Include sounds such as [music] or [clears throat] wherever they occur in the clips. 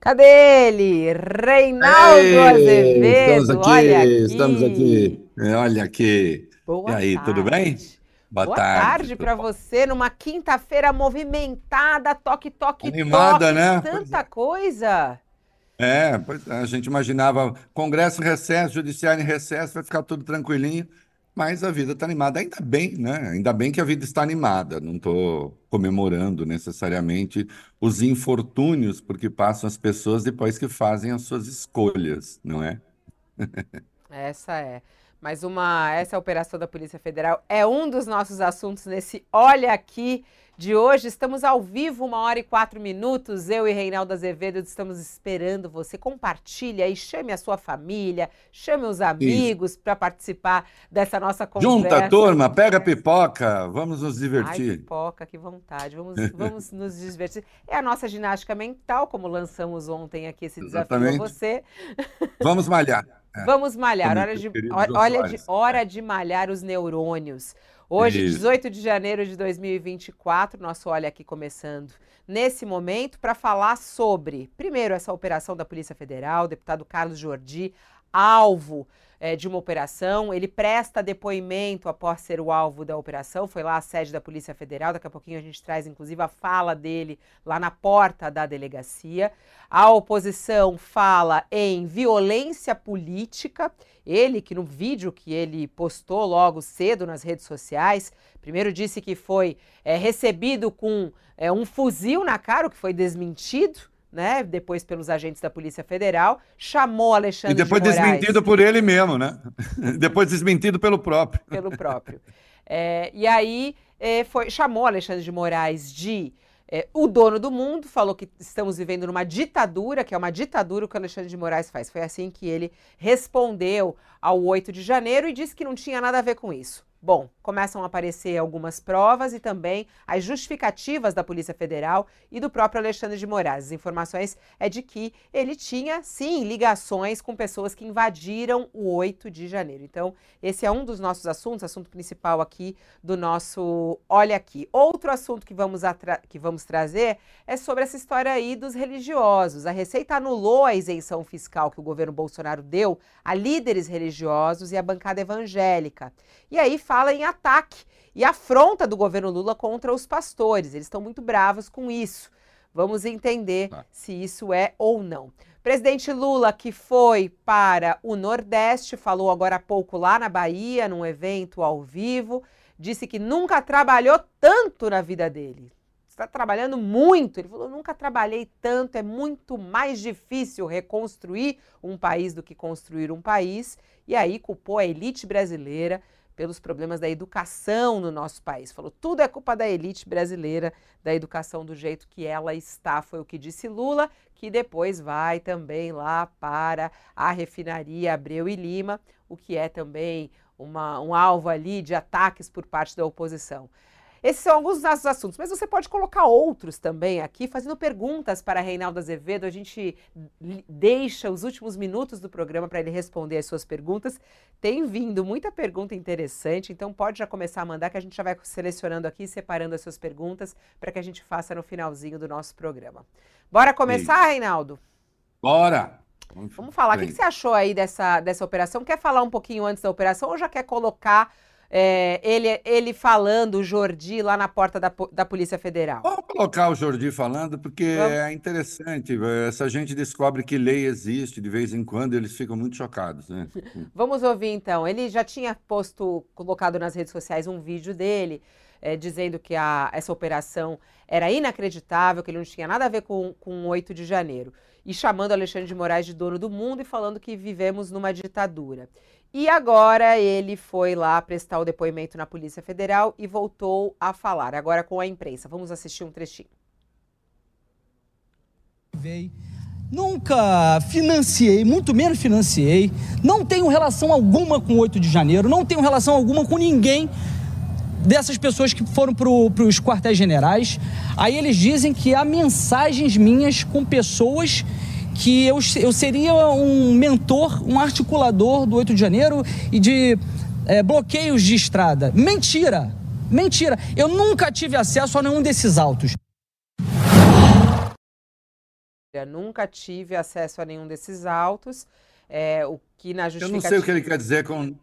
Cadê ele? Reinaldo Ei, Azevedo. Estamos aqui, olha aqui. estamos aqui. É, olha aqui. Boa e aí, tarde. tudo bem? Boa, Boa tarde, tarde para você numa quinta-feira movimentada, toque, toque, Animada, toque, né? Tanta é. coisa. É, é, a gente imaginava Congresso em recesso, Judiciário em recesso, vai ficar tudo tranquilinho mas a vida está animada. Ainda bem, né? Ainda bem que a vida está animada. Não estou comemorando necessariamente os infortúnios porque passam as pessoas depois que fazem as suas escolhas, não é? Essa é. Mas uma, essa operação da Polícia Federal é um dos nossos assuntos nesse Olha Aqui de hoje. Estamos ao vivo, uma hora e quatro minutos. Eu e Reinaldo Azevedo estamos esperando você. Compartilhe aí, chame a sua família, chame os amigos para participar dessa nossa conversa. Junta, turma, pega pipoca, vamos nos divertir. Ai, pipoca, que vontade. Vamos, vamos [laughs] nos divertir. É a nossa ginástica mental, como lançamos ontem aqui esse desafio a você. Vamos malhar. [laughs] É. Vamos malhar, hora de, olha de, hora de malhar os neurônios. Hoje, Isso. 18 de janeiro de 2024, nosso Olha aqui começando nesse momento para falar sobre, primeiro, essa operação da Polícia Federal, deputado Carlos Jordi, alvo é, de uma operação. Ele presta depoimento após ser o alvo da operação. Foi lá a sede da Polícia Federal. Daqui a pouquinho a gente traz, inclusive, a fala dele lá na porta da delegacia. A oposição fala em violência política. Ele, que no vídeo que ele postou logo cedo nas redes sociais, primeiro disse que foi é, recebido com é, um fuzil na cara, o que foi desmentido né, depois pelos agentes da Polícia Federal, chamou Alexandre de Moraes... E depois de desmentido por ele mesmo, né? [laughs] depois desmentido pelo próprio. Pelo próprio. É, e aí é, foi, chamou Alexandre de Moraes de é, o dono do mundo, falou que estamos vivendo numa ditadura, que é uma ditadura o que o Alexandre de Moraes faz. Foi assim que ele respondeu ao 8 de janeiro e disse que não tinha nada a ver com isso. Bom, começam a aparecer algumas provas e também as justificativas da Polícia Federal e do próprio Alexandre de Moraes. As informações é de que ele tinha, sim, ligações com pessoas que invadiram o 8 de janeiro. Então, esse é um dos nossos assuntos, assunto principal aqui do nosso Olha Aqui. Outro assunto que vamos, que vamos trazer é sobre essa história aí dos religiosos. A Receita anulou a isenção fiscal que o governo Bolsonaro deu a líderes religiosos e a bancada evangélica. E aí fala em ataque e afronta do governo Lula contra os pastores. Eles estão muito bravos com isso. Vamos entender tá. se isso é ou não. Presidente Lula, que foi para o Nordeste, falou agora há pouco lá na Bahia, num evento ao vivo, disse que nunca trabalhou tanto na vida dele. Está trabalhando muito. Ele falou: nunca trabalhei tanto, é muito mais difícil reconstruir um país do que construir um país. E aí culpou a elite brasileira pelos problemas da educação no nosso país. Falou, tudo é culpa da elite brasileira, da educação do jeito que ela está, foi o que disse Lula, que depois vai também lá para a refinaria Abreu e Lima, o que é também uma, um alvo ali de ataques por parte da oposição. Esses são alguns dos nossos assuntos, mas você pode colocar outros também aqui, fazendo perguntas para Reinaldo Azevedo. A gente deixa os últimos minutos do programa para ele responder as suas perguntas. Tem vindo muita pergunta interessante, então pode já começar a mandar, que a gente já vai selecionando aqui, separando as suas perguntas, para que a gente faça no finalzinho do nosso programa. Bora começar, Reinaldo? Bora! Vamos falar. O que você achou aí dessa, dessa operação? Quer falar um pouquinho antes da operação ou já quer colocar é, ele, ele falando, o Jordi, lá na porta da, da Polícia Federal. Vamos colocar o Jordi falando, porque Vamos. é interessante. Essa gente descobre que lei existe, de vez em quando eles ficam muito chocados. Né? [laughs] Vamos ouvir então. Ele já tinha posto, colocado nas redes sociais um vídeo dele. É, dizendo que a, essa operação era inacreditável, que ele não tinha nada a ver com, com 8 de janeiro. E chamando Alexandre de Moraes de dono do mundo e falando que vivemos numa ditadura. E agora ele foi lá prestar o depoimento na Polícia Federal e voltou a falar, agora com a imprensa. Vamos assistir um trechinho. Nunca financiei, muito menos financiei, não tenho relação alguma com o 8 de janeiro, não tenho relação alguma com ninguém dessas pessoas que foram para os quartéis generais. Aí eles dizem que há mensagens minhas com pessoas que eu, eu seria um mentor, um articulador do 8 de janeiro e de é, bloqueios de estrada. Mentira! Mentira! Eu nunca tive acesso a nenhum desses autos. Eu nunca tive acesso a nenhum desses autos. É, o que na Eu não sei o que ele quer dizer com.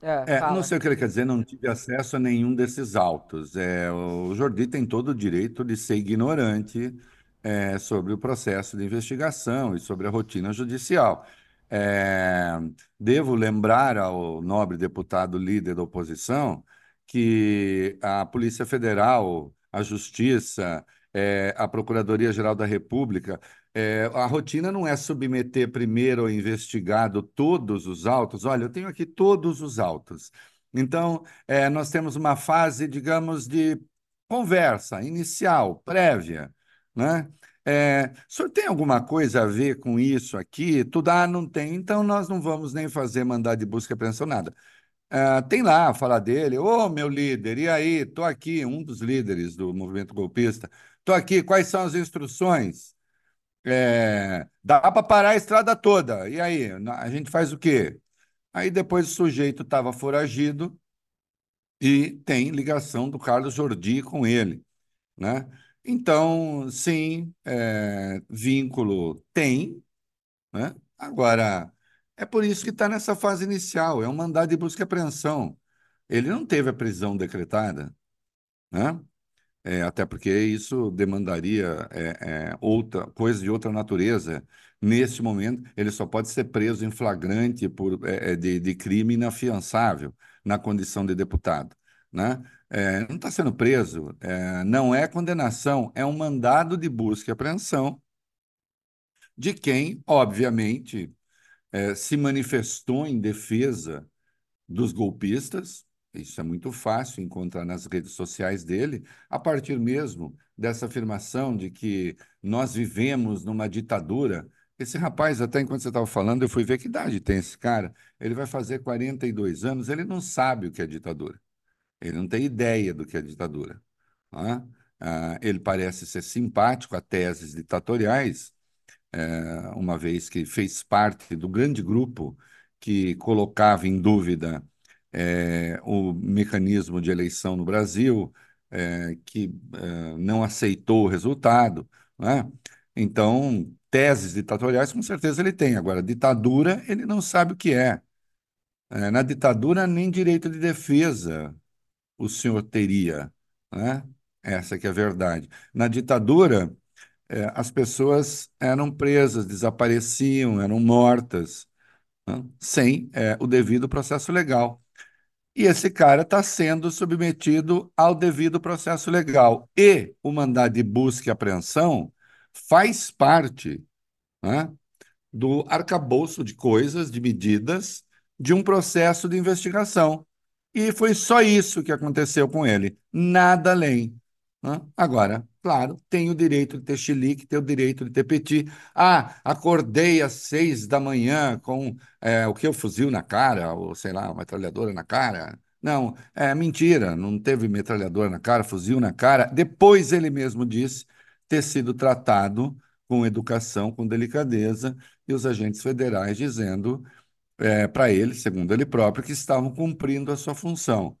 Ah, É, não fala. sei o que ele quer dizer, não tive acesso a nenhum desses autos. É, o Jordi tem todo o direito de ser ignorante, é, sobre o processo de investigação e sobre a rotina judicial. É, devo lembrar ao nobre deputado líder da oposição que a Polícia Federal, a Justiça, é, a Procuradoria-Geral da República, é, a rotina não é submeter primeiro ao investigado todos os autos. Olha, eu tenho aqui todos os autos. Então, é, nós temos uma fase, digamos, de conversa inicial, prévia, né? É, o senhor tem alguma coisa a ver com isso aqui? Tudo, ah, não tem, então nós não vamos nem fazer mandado de busca e apreensão, nada. Ah, tem lá a fala dele, ô meu líder, e aí? Estou aqui, um dos líderes do movimento golpista, estou aqui, quais são as instruções? É, dá para parar a estrada toda, e aí? A gente faz o quê? Aí depois o sujeito estava foragido e tem ligação do Carlos Jordi com ele, né? Então, sim, é, vínculo tem, né? Agora, é por isso que está nessa fase inicial, é um mandado de busca e apreensão. Ele não teve a prisão decretada, né? É, até porque isso demandaria é, é, outra coisa de outra natureza. Nesse momento, ele só pode ser preso em flagrante por, é, é, de, de crime inafiançável na condição de deputado, né? É, não está sendo preso, é, não é condenação, é um mandado de busca e apreensão de quem, obviamente, é, se manifestou em defesa dos golpistas. Isso é muito fácil encontrar nas redes sociais dele, a partir mesmo dessa afirmação de que nós vivemos numa ditadura. Esse rapaz, até enquanto você estava falando, eu fui ver que idade tem esse cara. Ele vai fazer 42 anos, ele não sabe o que é ditadura. Ele não tem ideia do que é ditadura. né? Ah, ele parece ser simpático a teses ditatoriais, eh, uma vez que fez parte do grande grupo que colocava em dúvida eh, o mecanismo de eleição no Brasil, eh, que eh, não aceitou o resultado. né? Então, teses ditatoriais, com certeza ele tem. Agora, ditadura, ele não sabe o que é. Eh, na ditadura, nem direito de defesa o senhor teria, né? Essa que é a verdade. Na ditadura, eh, as pessoas eram presas, desapareciam, eram mortas, né? Sem, eh, o devido processo legal. E esse cara está sendo submetido ao devido processo legal. E o mandado de busca e apreensão faz parte, né, do arcabouço de coisas, de medidas, de um processo de investigação. E foi só isso que aconteceu com ele, nada além. né? Agora, claro, tem o direito de ter chilique, tem o direito de ter petit. Ah, acordei às seis da manhã com é, o que? O fuzil na cara, ou sei lá, uma metralhadora na cara. Não, é mentira, não teve metralhadora na cara, fuzil na cara. Depois ele mesmo disse ter sido tratado com educação, com delicadeza, e os agentes federais dizendo é, para ele, segundo ele próprio, que estavam cumprindo a sua função.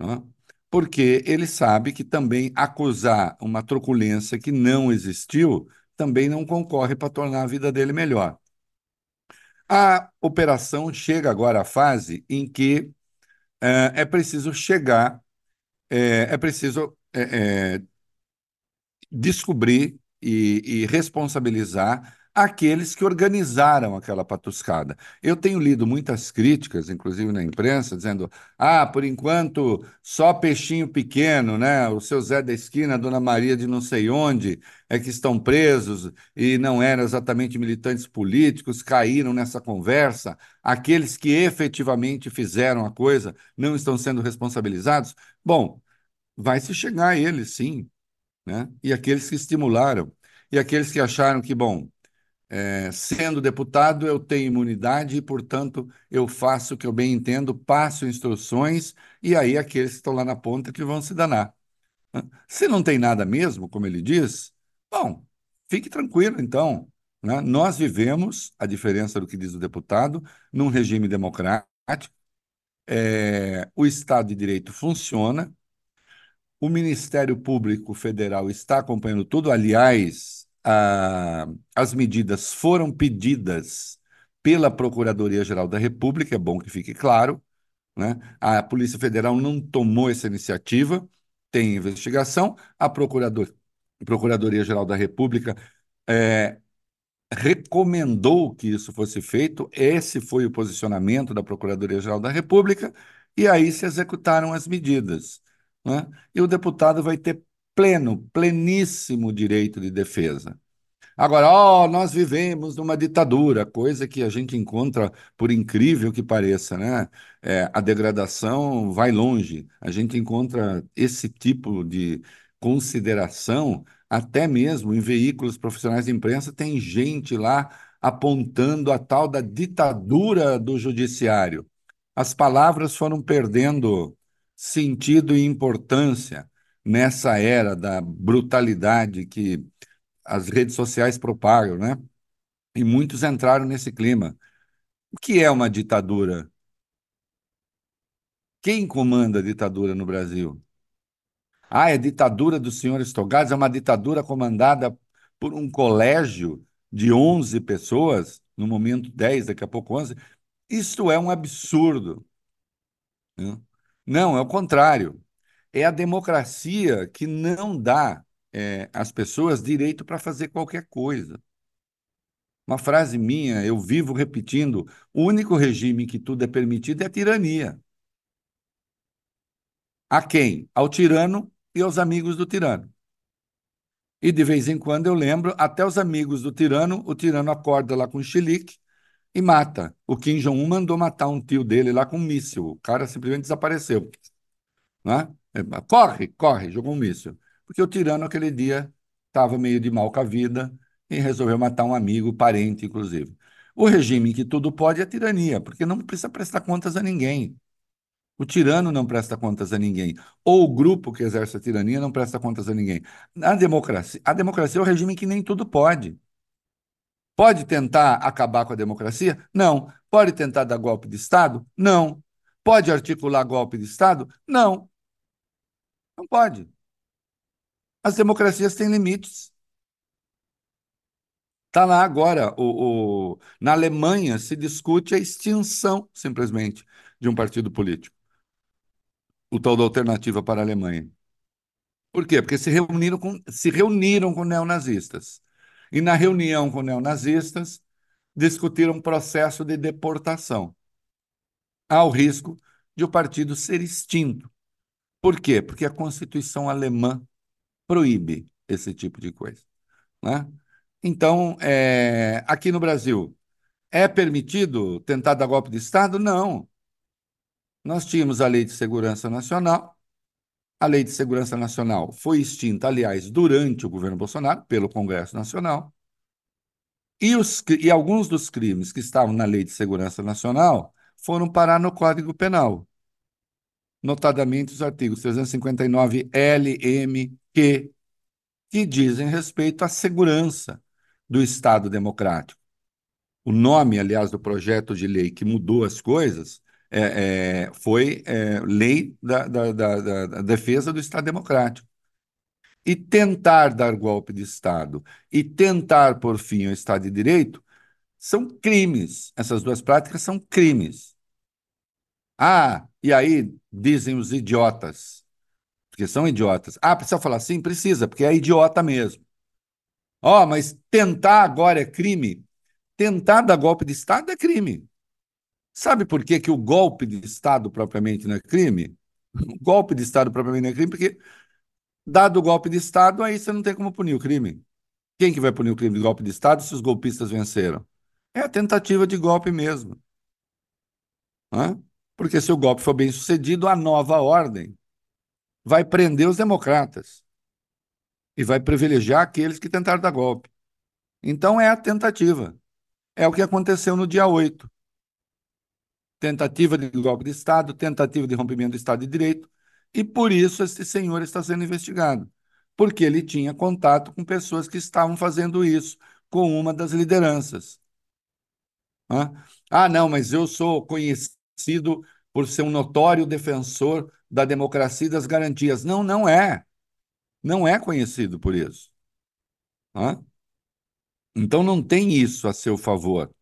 né? Porque ele sabe que também acusar uma truculência que não existiu também não concorre para tornar a vida dele melhor. A operação chega agora à fase em que é, é preciso chegar, é, é preciso é, é, descobrir e, e responsabilizar aqueles que organizaram aquela patuscada. Eu tenho lido muitas críticas, inclusive na imprensa, dizendo: ah, por enquanto só peixinho pequeno, né? O seu Zé da esquina, a Dona Maria de não sei onde, é que estão presos e não eram exatamente militantes políticos, caíram nessa conversa. Aqueles que efetivamente fizeram a coisa não estão sendo responsabilizados. Bom, vai se chegar a eles, sim né? E aqueles que estimularam, e aqueles que acharam que, bom, é, sendo deputado eu tenho imunidade e, portanto, eu faço o que eu bem entendo, passo instruções, e aí aqueles que estão lá na ponta que vão se danar. né? Se não tem nada mesmo, como ele diz, bom, fique tranquilo, então. né? Nós vivemos, a diferença do que diz o deputado, num regime democrático, é, o Estado de Direito funciona, o Ministério Público Federal está acompanhando tudo. Aliás, a, as medidas foram pedidas pela Procuradoria-Geral da República, é bom que fique claro, né? A Polícia Federal não tomou essa iniciativa, tem investigação, a Procurador, Procuradoria-Geral da República é, recomendou que isso fosse feito, esse foi o posicionamento da Procuradoria-Geral da República, e aí se executaram as medidas. Né? E o deputado vai ter pleno, pleníssimo direito de defesa. Agora, ó, nós vivemos numa ditadura, coisa que a gente encontra, por incrível que pareça, né? É, a degradação vai longe. A gente encontra esse tipo de consideração até mesmo em veículos profissionais de imprensa, tem gente lá apontando a tal da ditadura do judiciário. As palavras foram perdendo sentido e importância nessa era da brutalidade que as redes sociais propagam, né? E muitos entraram nesse clima. O que é uma ditadura? Quem comanda a ditadura no Brasil? Ah, é ditadura do senhor Estogados, é uma ditadura comandada por um colégio de 11 pessoas, no momento 10, daqui a pouco 11. Isto é um absurdo. Né? Não, é o contrário. É a democracia que não dá é, às pessoas direito para fazer qualquer coisa. Uma frase minha, eu vivo repetindo: o único regime que tudo é permitido é a tirania. A quem? Ao tirano e aos amigos do tirano. E de vez em quando eu lembro, até os amigos do tirano, o tirano acorda lá com um chilique e mata. O Kim Jong-un mandou matar um tio dele lá com um míssil. O cara simplesmente desapareceu. Né? Corre, corre, jogou um míssil. Porque o tirano aquele dia estava meio de mal com a vida e resolveu matar um amigo, parente, inclusive. O regime em que tudo pode é a tirania, porque não precisa prestar contas a ninguém. O tirano não presta contas a ninguém. Ou o grupo que exerce a tirania não presta contas a ninguém. A democracia, a democracia é o regime que nem tudo pode. Pode tentar acabar com a democracia? Não. Pode tentar dar golpe de Estado? Não. Pode articular golpe de Estado? Não. Não pode. As democracias têm limites. Está lá agora. O, o, na Alemanha se discute a extinção, simplesmente, de um partido político o tal da alternativa para a Alemanha. Por quê? Porque se reuniram com, se reuniram com neonazistas. E na reunião com neonazistas, discutiram um processo de deportação. Há o risco de o partido ser extinto. Por quê? Porque a Constituição alemã proíbe esse tipo de coisa. Né? Então, é, aqui no Brasil, é permitido tentar dar golpe de Estado? Não. Nós tínhamos a Lei de Segurança Nacional. A Lei de Segurança Nacional foi extinta, aliás, durante o governo Bolsonaro, pelo Congresso Nacional. E, os, e alguns dos crimes que estavam na Lei de Segurança Nacional foram parar no Código Penal, notadamente os artigos 359 L, M, Q, que dizem respeito à segurança do Estado democrático. O nome, aliás, do projeto de lei que mudou as coisas é, é, foi é, lei da, da, da, da defesa do Estado Democrático. E tentar dar golpe de Estado e tentar por fim o Estado de Direito são crimes. Essas duas práticas são crimes. Ah, e aí dizem os idiotas, porque são idiotas. Ah, precisa falar sim? Precisa, porque é idiota mesmo. Ó, oh, mas tentar agora é crime? Tentar dar golpe de Estado é crime. Sabe por que, que o golpe de Estado propriamente não é crime? O golpe de Estado propriamente não é crime, porque, dado o golpe de Estado, aí você não tem como punir o crime. Quem que vai punir o crime de golpe de Estado se os golpistas venceram? É a tentativa de golpe mesmo. Hã? Porque se o golpe for bem sucedido, a nova ordem vai prender os democratas e vai privilegiar aqueles que tentaram dar golpe. Então é a tentativa. É o que aconteceu no dia 8 tentativa de golpe de Estado, tentativa de rompimento do Estado de Direito, e por isso esse senhor está sendo investigado, porque ele tinha contato com pessoas que estavam fazendo isso com uma das lideranças. Ah, não, mas eu sou conhecido por ser um notório defensor da democracia e das garantias. Não, não é. Não é conhecido por isso. Então não tem isso a seu favor.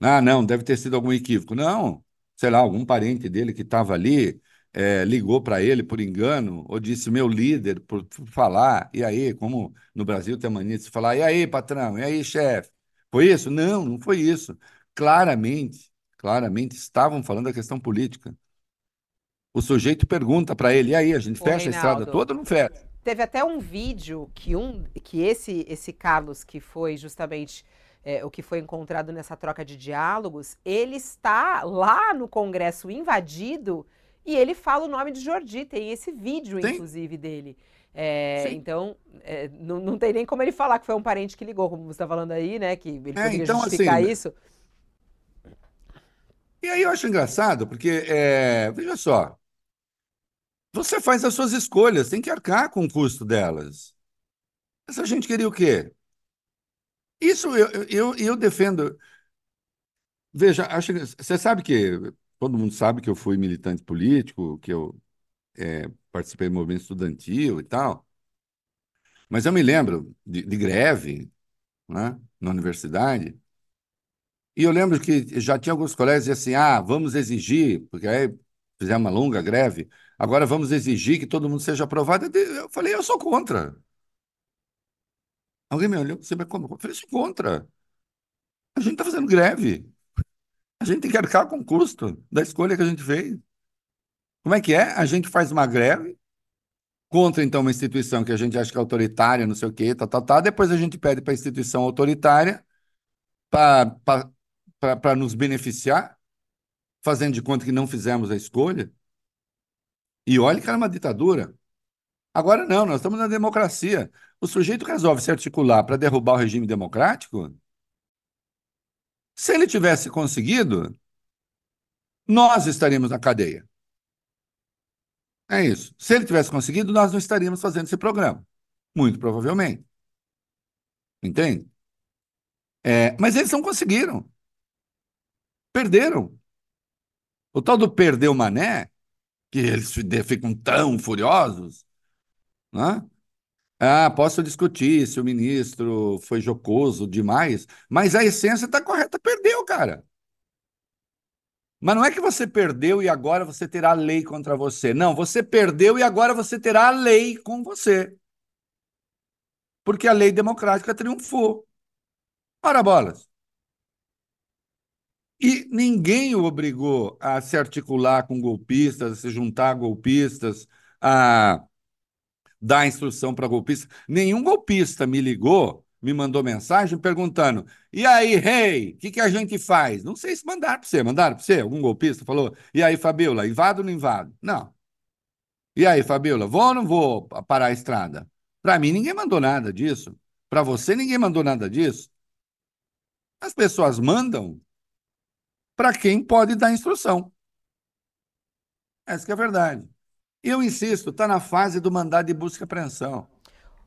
Ah, não, deve ter sido algum equívoco. Não, sei lá, algum parente dele que estava ali é, ligou para ele por engano ou disse meu líder por, por, falar. E aí, como no Brasil tem a mania de se falar, e aí, patrão, e aí, chefe? Foi isso? Não, não foi isso. Claramente, claramente estavam falando da questão política. O sujeito pergunta para ele, e aí, a gente Ô, fecha Reinaldo, a estrada toda ou não fecha? Teve até um vídeo que um que esse esse Carlos que foi justamente é, o que foi encontrado nessa troca de diálogos, ele está lá no Congresso invadido e ele fala o nome de Jordi. Tem esse vídeo, Sim. inclusive, dele. É, então, é, não, não tem nem como ele falar que foi um parente que ligou, como você está falando aí, né? Que ele é, poderia então, justificar assim, isso. E aí eu acho engraçado, porque, é, veja só, você faz as suas escolhas, tem que arcar com o custo delas. Essa gente queria o quê? Isso eu, eu, eu defendo. Veja, acho, você sabe que todo mundo sabe que eu fui militante político, que eu é, participei do movimento estudantil e tal. Mas eu me lembro de, de greve né, na universidade. E eu lembro que já tinha alguns colegas que assim: ah, vamos exigir, porque aí fizemos uma longa greve, agora vamos exigir que todo mundo seja aprovado. Eu falei: eu sou contra. Alguém me olhou, você vai como? Eu falei: sou contra. A gente está fazendo greve. A gente tem que arcar com o custo da escolha que a gente fez. Como é que é? A gente faz uma greve contra, então, uma instituição que a gente acha que é autoritária, não sei o quê, tá, tá, tá. Depois a gente pede para a instituição autoritária para nos beneficiar, fazendo de conta que não fizemos a escolha. E olha que era uma ditadura. Agora não, nós estamos na democracia. O sujeito resolve se articular para derrubar o regime democrático. Se ele tivesse conseguido, nós estaríamos na cadeia. É isso. Se ele tivesse conseguido, nós não estaríamos fazendo esse programa. Muito provavelmente. Entende? É, mas eles não conseguiram. Perderam. O tal do perder o mané, que eles ficam tão furiosos, né? Ah, posso discutir se o ministro foi jocoso demais, mas a essência está correta, perdeu, cara. Mas não é que você perdeu e agora você terá a lei contra você. Não, você perdeu e agora você terá a lei com você. Porque a lei democrática triunfou. Ora bolas. E ninguém o obrigou a se articular com golpistas, a se juntar a golpistas, a dar instrução para golpistas. Nenhum golpista me ligou, me mandou mensagem perguntando: e aí, rei, o que, que a gente faz? Não sei se mandaram para você. Mandaram para você? Algum golpista falou: e aí, Fabiola, invado ou não invado? Não. E aí, Fabiola, vou ou não vou parar a estrada? Para mim, ninguém mandou nada disso. Para você, ninguém mandou nada disso. As pessoas mandam para quem pode dar instrução. Essa é a verdade. Eu insisto, está na fase do mandado de busca e apreensão.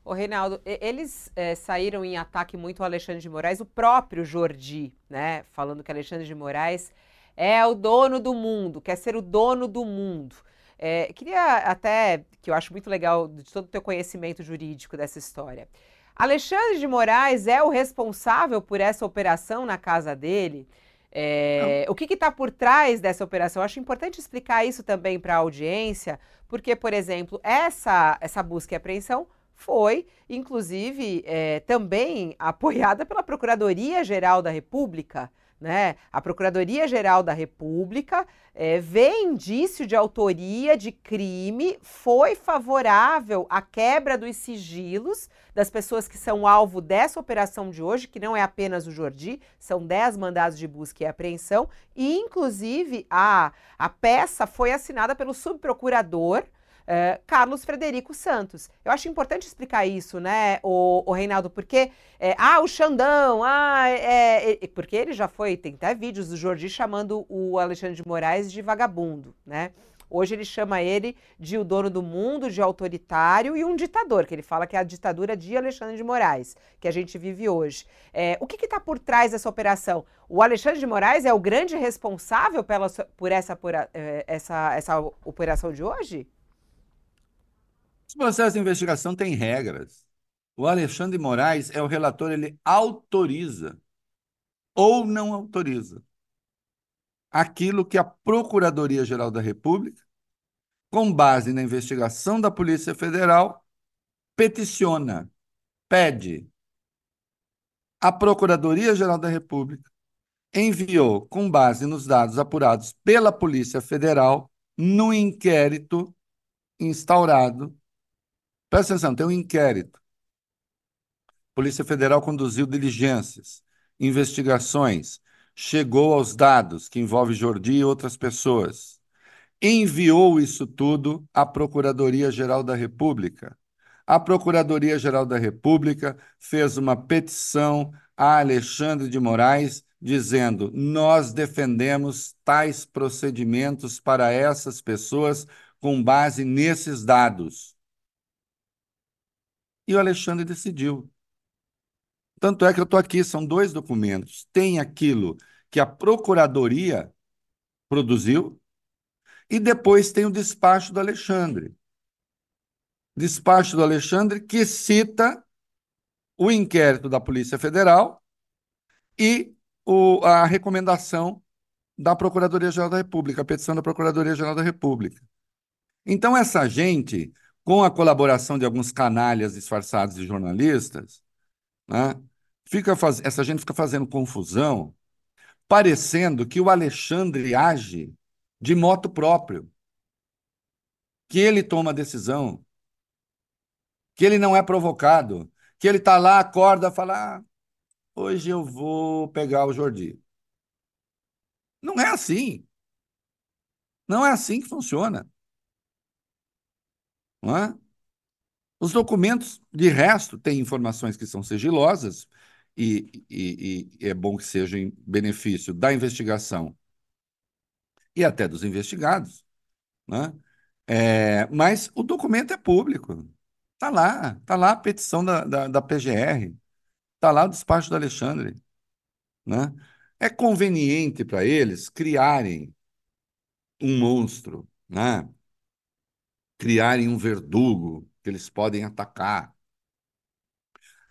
Ô, Reinaldo, eles é, saíram em ataque muito ao Alexandre de Moraes, o próprio Jordi, né? Falando que Alexandre de Moraes é o dono do mundo, quer ser o dono do mundo. É, queria até, que eu acho muito legal de todo o teu conhecimento jurídico dessa história. Alexandre de Moraes é o responsável por essa operação na casa dele? É, o que está por trás dessa operação? Eu acho importante explicar isso também para a audiência, porque, por exemplo, essa, essa busca e apreensão foi, inclusive, é, também [laughs] apoiada pela Procuradoria-Geral da República. Né? A Procuradoria-Geral da República é, vê indício de autoria de crime, foi favorável à quebra dos sigilos das pessoas que são alvo dessa operação de hoje, que não é apenas o Jordi, são 10 mandados de busca e apreensão, e inclusive a, a peça foi assinada pelo subprocurador é, Carlos Frederico Santos. Eu acho importante explicar isso, né, o, o Reinaldo, porque, é, ah, o Xandão, ah, é, é, porque ele já foi, tem até vídeos do Jordi chamando o Alexandre de Moraes de vagabundo, né? Hoje ele chama ele de o dono do mundo, de autoritário e um ditador, que ele fala que é a ditadura de Alexandre de Moraes, que a gente vive hoje. É, o que está por trás dessa operação? O Alexandre de Moraes é o grande responsável pela, por essa, por, é, essa, essa operação de hoje? Os processos de investigação têm regras. o Alexandre Moraes é o relator, ele autoriza ou não autoriza aquilo que a Procuradoria-Geral da República, com base na investigação da Polícia Federal, peticiona, pede. A Procuradoria-Geral da República enviou, com base nos dados apurados pela Polícia Federal, no inquérito instaurado. Presta atenção, tem um inquérito. A Polícia Federal conduziu diligências, investigações, chegou aos dados que envolvem Jordi e outras pessoas. Enviou isso tudo à Procuradoria-Geral da República. A Procuradoria-Geral da República fez uma petição a Alexandre de Moraes dizendo: nós defendemos tais procedimentos para essas pessoas com base nesses dados. E o Alexandre decidiu. Tanto é que eu estou aqui, são dois documentos. Tem aquilo que a Procuradoria produziu e depois tem o despacho do Alexandre. Despacho do Alexandre que cita o inquérito da Polícia Federal e o, a recomendação da Procuradoria-Geral da República, a petição da Procuradoria-Geral da República. Então, essa gente, com a colaboração de alguns canalhas disfarçados de jornalistas, né, fica faz... essa gente fica fazendo confusão, parecendo que o Alexandre age de moto próprio, que ele toma a decisão, que ele não é provocado, que ele está lá, acorda, fala: ah, hoje eu vou pegar o Jordi. Não é assim. Não é assim que funciona. Não é? Os documentos, de resto, têm informações que são sigilosas e, e, e é bom que sejam em benefício da investigação e até dos investigados. Né? É, mas o documento é público. Está lá, está lá a petição da, da, da PGR, está lá o despacho do Alexandre. Né? É conveniente para eles criarem um monstro, né? Criarem um verdugo que eles podem atacar.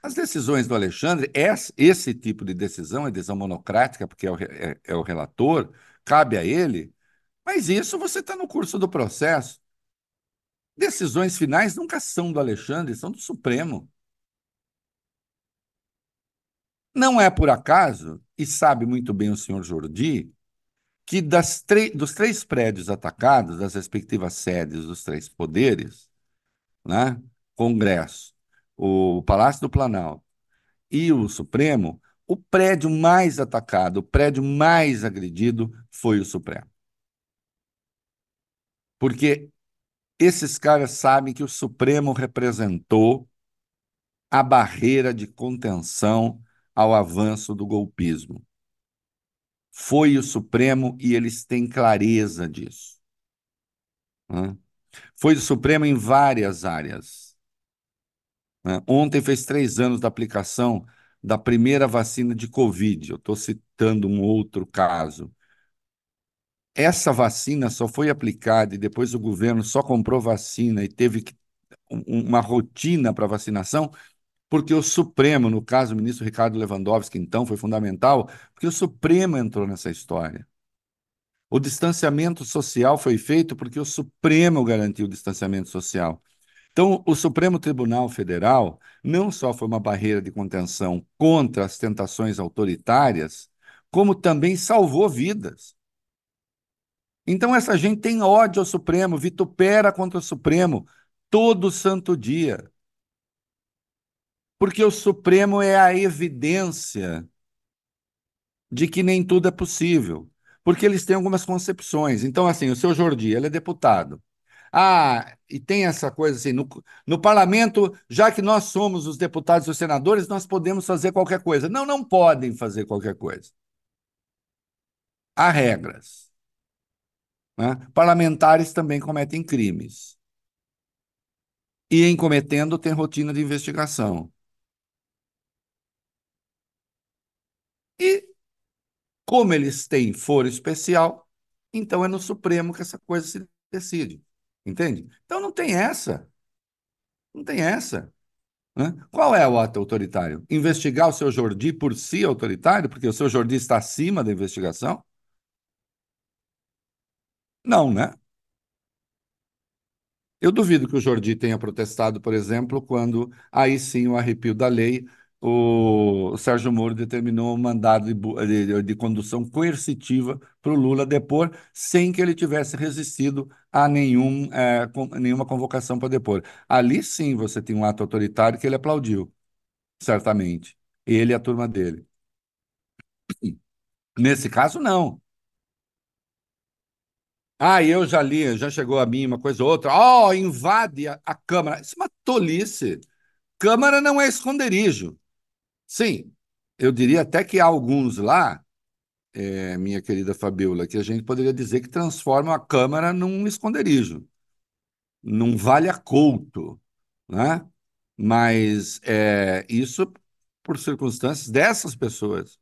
As decisões do Alexandre, esse tipo de decisão é decisão monocrática, porque é o, é, é o relator, cabe a ele, mas isso você está no curso do processo. Decisões finais nunca são do Alexandre, são do Supremo. Não é por acaso, e sabe muito bem o senhor Jordi, que das dos três prédios atacados, das respectivas sedes dos três poderes, né, Congresso, o Palácio do Planalto e o Supremo, o prédio mais atacado, o prédio mais agredido foi o Supremo. Porque esses caras sabem que o Supremo representou a barreira de contenção ao avanço do golpismo. Foi o Supremo e eles têm clareza disso. Foi o Supremo em várias áreas. Ontem fez três anos da aplicação da primeira vacina de Covid. Eu estou citando um outro caso. Essa vacina só foi aplicada e depois o governo só comprou vacina e teve uma rotina para vacinação, porque o Supremo, no caso o ministro Ricardo Lewandowski, então, foi fundamental, porque o Supremo entrou nessa história. O distanciamento social foi feito porque o Supremo garantiu o distanciamento social. Então, o Supremo Tribunal Federal não só foi uma barreira de contenção contra as tentações autoritárias, como também salvou vidas. Então, essa gente tem ódio ao Supremo, vitupera contra o Supremo todo santo dia. Porque o Supremo é a evidência de que nem tudo é possível. Porque eles têm algumas concepções. Então, assim, o seu Jordi, ele é deputado. Ah, e tem essa coisa assim, no, no parlamento, já que nós somos os deputados e os senadores, nós podemos fazer qualquer coisa. Não, não podem fazer qualquer coisa. Há regras. Né? Parlamentares também cometem crimes. E em cometendo, tem rotina de investigação. E, como eles têm foro especial, então é no Supremo que essa coisa se decide. Entende? Então não tem essa. Não tem essa. Né? Qual é o ato autoritário? Investigar o seu Jordi por si autoritário, porque o seu Jordi está acima da investigação? Não, né? Eu duvido que o Jordi tenha protestado, por exemplo, quando aí sim o arrepio da lei, o Sérgio Moro determinou um mandado de, de, de condução coercitiva para o Lula depor, sem que ele tivesse resistido a nenhum, é, com, nenhuma convocação para depor. Ali sim você tem um ato autoritário que ele aplaudiu, certamente. Ele e a turma dele. [clears throat] Nesse caso, não. Ah, eu já li, já chegou a mim uma coisa ou outra. Oh, invade a, a Câmara. Isso é uma tolice. Câmara não é esconderijo. Sim, eu diria até que há alguns lá, é, minha querida Fabiola, que a gente poderia dizer que transformam a Câmara num esconderijo, num vale-a-couto, né? Mas é, isso por circunstâncias dessas pessoas,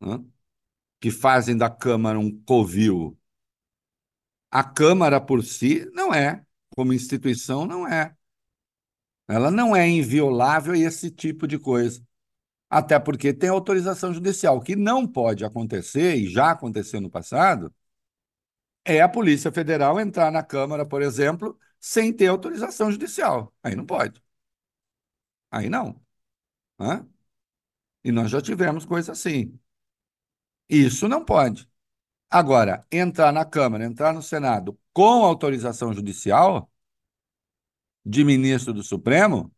né? que fazem da Câmara um covil a Câmara por si não é, como instituição, não é. Ela não é inviolável e esse tipo de coisa. Até porque tem autorização judicial. O que não pode acontecer, e já aconteceu no passado, é a Polícia Federal entrar na Câmara, por exemplo, sem ter autorização judicial. Aí não pode. Aí não. Hã? E nós já tivemos coisa assim. Isso não pode. Agora, entrar na Câmara, entrar no Senado com autorização judicial de ministro do Supremo,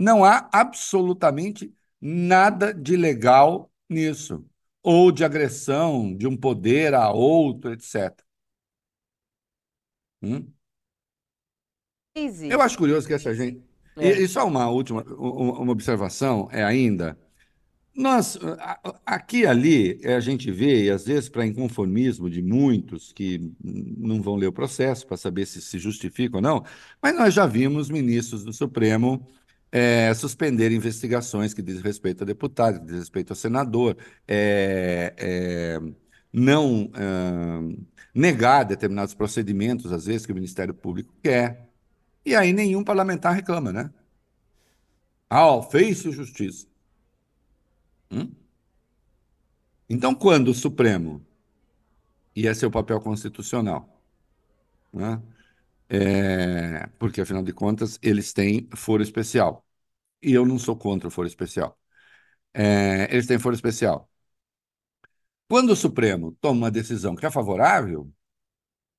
não há absolutamente nada de legal nisso, ou de agressão de um poder a outro, etc. Hum? Eu acho curioso que essa gente. É. E, e só uma última uma observação é ainda nós, aqui e ali, a gente vê, e às vezes para inconformismo de muitos que não vão ler o processo para saber se se justifica ou não, mas nós já vimos ministros do Supremo é, suspender investigações que diz respeito a deputado, que diz respeito a senador, é, é, não negar determinados procedimentos, às vezes, que o Ministério Público quer. E aí nenhum parlamentar reclama, né? Ah, fez-se justiça. Hum? Então, quando o Supremo, e esse é o papel constitucional, né? É, porque, afinal de contas, eles têm foro especial. E eu não sou contra o foro especial. É, eles têm foro especial. Quando o Supremo toma uma decisão que é favorável,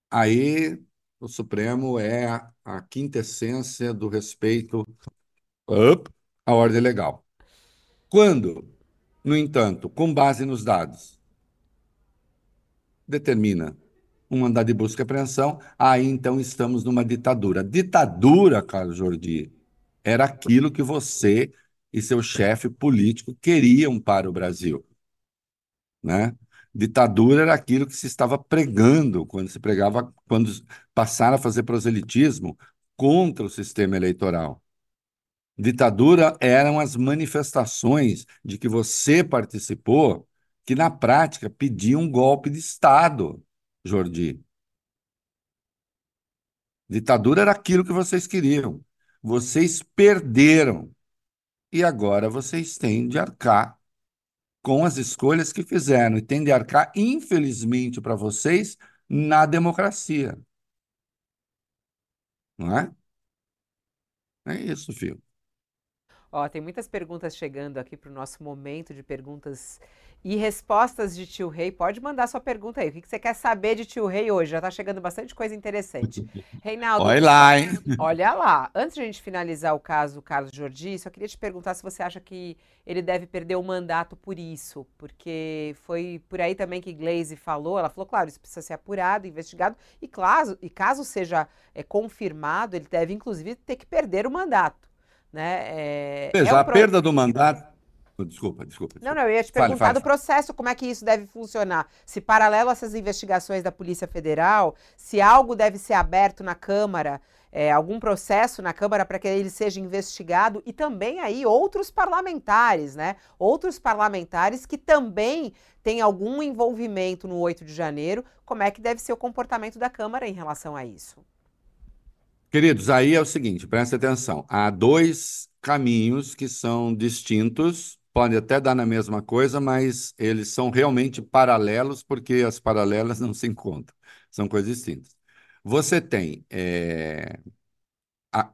aí o Supremo é a quintessência do respeito à ordem legal. Quando no entanto, com base nos dados, determina um mandado de busca e apreensão, aí então estamos numa ditadura. Ditadura, Carlos Jordi, era aquilo que você e seu chefe político queriam para o Brasil. Né? Ditadura era aquilo que se estava pregando quando se pregava, quando passaram a fazer proselitismo contra o sistema eleitoral. Ditadura eram as manifestações de que você participou, que na prática pediam um golpe de Estado, Jordi. Ditadura era aquilo que vocês queriam. Vocês perderam. E agora vocês têm de arcar com as escolhas que fizeram. E têm de arcar, infelizmente para vocês, na democracia. Não é? É isso, filho. Ó, tem muitas perguntas chegando aqui para o nosso momento de perguntas e respostas de tio Rei. Pode mandar sua pergunta aí. O que você quer saber de tio Rei hoje? Já está chegando bastante coisa interessante. [laughs] Reinaldo. Olha lá, hein? [laughs] Olha lá. Antes de a gente finalizar o caso do Carlos Jordi, só queria te perguntar se você acha que ele deve perder o mandato por isso. Porque foi por aí também que Glaze falou. Ela falou, claro, isso precisa ser apurado, investigado. E, claro, e caso seja é, confirmado, ele deve, inclusive, ter que perder o mandato. Né? É, é a perda do mandato. Desculpa, desculpa, desculpa. Não, não, eu ia te perguntar fale, fale, do processo, como é que isso deve funcionar. Se paralelo a essas investigações da Polícia Federal, se algo deve ser aberto na Câmara, é, algum processo na Câmara para que ele seja investigado, e também aí outros parlamentares, né? Outros parlamentares que também têm algum envolvimento no 8 de janeiro, como é que deve ser o comportamento da Câmara em relação a isso? Queridos, aí é o seguinte, presta atenção. Há dois caminhos que são distintos, podem até dar na mesma coisa, mas eles são realmente paralelos, porque as paralelas não se encontram. São coisas distintas. Você tem é,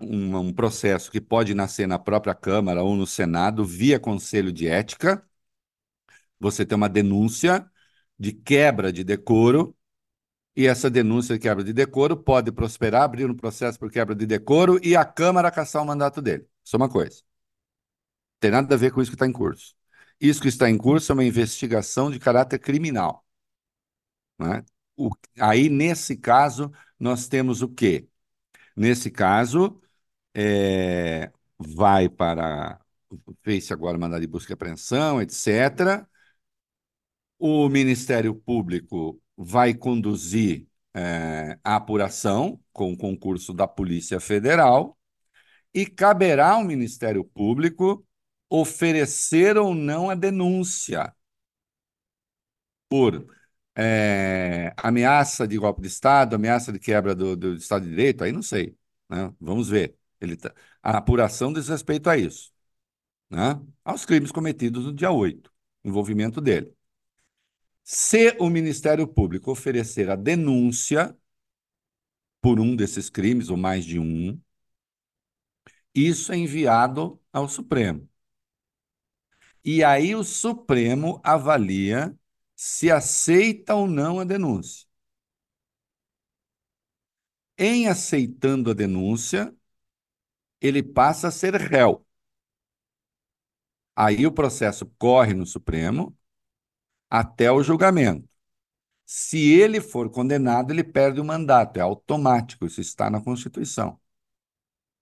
um, um processo que pode nascer na própria Câmara ou no Senado via Conselho de Ética. Você tem uma denúncia de quebra de decoro e essa denúncia de quebra de decoro pode prosperar, abrir um processo por quebra de decoro e a Câmara caçar o mandato dele. Isso é uma coisa. Tem nada a ver com isso que está em curso. Isso que está em curso é uma investigação de caráter criminal. Né? O, aí, nesse caso, nós temos o quê? Nesse caso, é, vai para. Fez-se agora mandado de busca e apreensão, etc. O Ministério Público vai conduzir é, a apuração com o concurso da Polícia Federal e caberá ao Ministério Público oferecer ou não a denúncia por é, ameaça de golpe de Estado, ameaça de quebra do, do Estado de Direito, aí não sei. Né? Vamos ver. Ele tá, a apuração diz respeito a isso. Né? Aos crimes cometidos no dia 8, envolvimento dele. Se o Ministério Público oferecer a denúncia por um desses crimes, ou mais de um, isso é enviado ao Supremo. E aí o Supremo avalia se aceita ou não a denúncia. Em aceitando a denúncia, ele passa a ser réu. Aí o processo corre no Supremo até o julgamento. Se ele for condenado, ele perde o mandato, é automático, isso está na Constituição.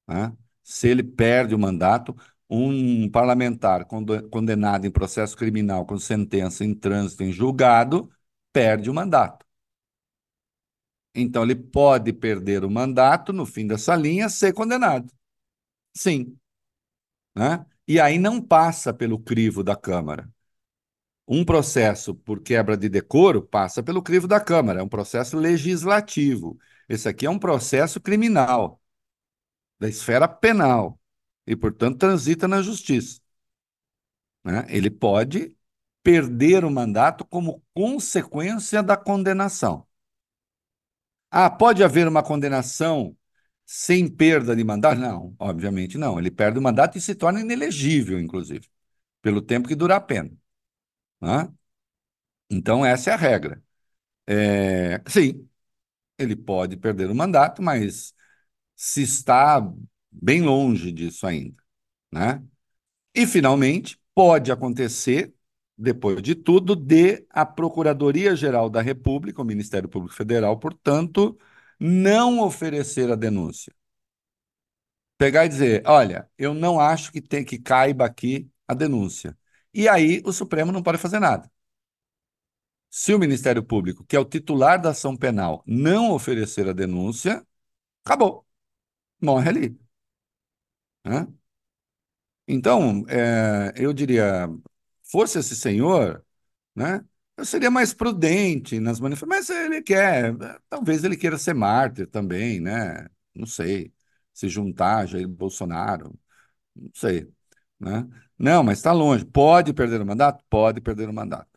Né? Se ele perde o mandato, um parlamentar condenado em processo criminal com sentença em trânsito em julgado perde o mandato. Então, ele pode perder o mandato no fim dessa linha, ser condenado. Sim. Né? E aí não passa pelo crivo da Câmara. Um processo por quebra de decoro passa pelo crivo da Câmara, é um processo legislativo. Esse aqui é um processo criminal, da esfera penal, e, portanto, transita na justiça. Né? Ele pode perder o mandato como consequência da condenação. Ah, pode haver uma condenação sem perda de mandato? Não, obviamente não. Ele perde o mandato e se torna inelegível, inclusive, pelo tempo que dura a pena. Né? Então, essa é a regra. É, sim, ele pode perder o mandato, mas se está bem longe disso ainda. Né? E, finalmente, pode acontecer, depois de tudo, de a Procuradoria-Geral da República, o Ministério Público Federal, portanto, não oferecer a denúncia. Pegar e dizer: olha, eu não acho que tem que caiba aqui a denúncia. E aí o Supremo não pode fazer nada. Se o Ministério Público, que é o titular da ação penal, não oferecer a denúncia, acabou. Morre ali. Né? Então, é, eu diria, fosse esse senhor, né? Eu seria mais prudente nas manifestações, mas ele quer, talvez ele queira ser mártir também, né? Não sei, se juntar a Jair Bolsonaro, não sei, né? Não, mas está longe. Pode perder o mandato? Pode perder o mandato.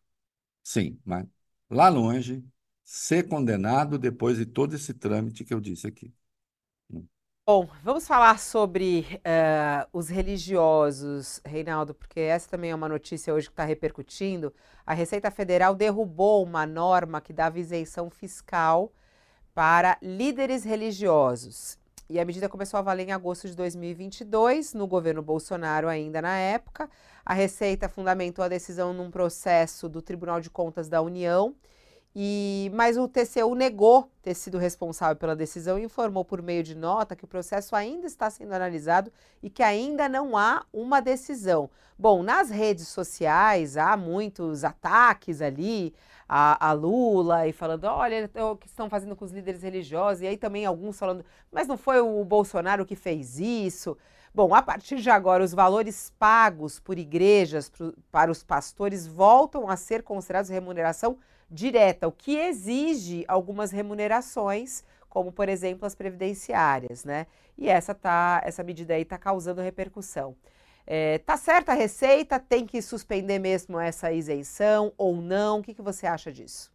Sim, mas lá longe, ser condenado depois de todo esse trâmite que eu disse aqui. Bom, vamos falar sobre uh, os religiosos, Reinaldo, porque essa também é uma notícia hoje que está repercutindo. A Receita Federal derrubou uma norma que dava isenção fiscal para líderes religiosos. E a medida começou a valer em agosto de 2022, no governo Bolsonaro ainda na época. A Receita fundamentou a decisão num processo do Tribunal de Contas da União, e mas o TCU negou ter sido responsável pela decisão e informou por meio de nota que o processo ainda está sendo analisado e que ainda não há uma decisão. Bom, nas redes sociais há muitos ataques ali a, a, Lula e falando, olha, o que estão fazendo com os líderes religiosos, e aí também alguns falando, mas não foi o Bolsonaro que fez isso. Bom, a partir de agora, os valores pagos por igrejas pro, para os pastores voltam a ser considerados remuneração direta, o que exige algumas remunerações, como por exemplo as previdenciárias, né? E essa tá, essa medida aí está causando repercussão. É, tá certa a Receita? Tem que suspender mesmo essa isenção ou não? O que, que você acha disso?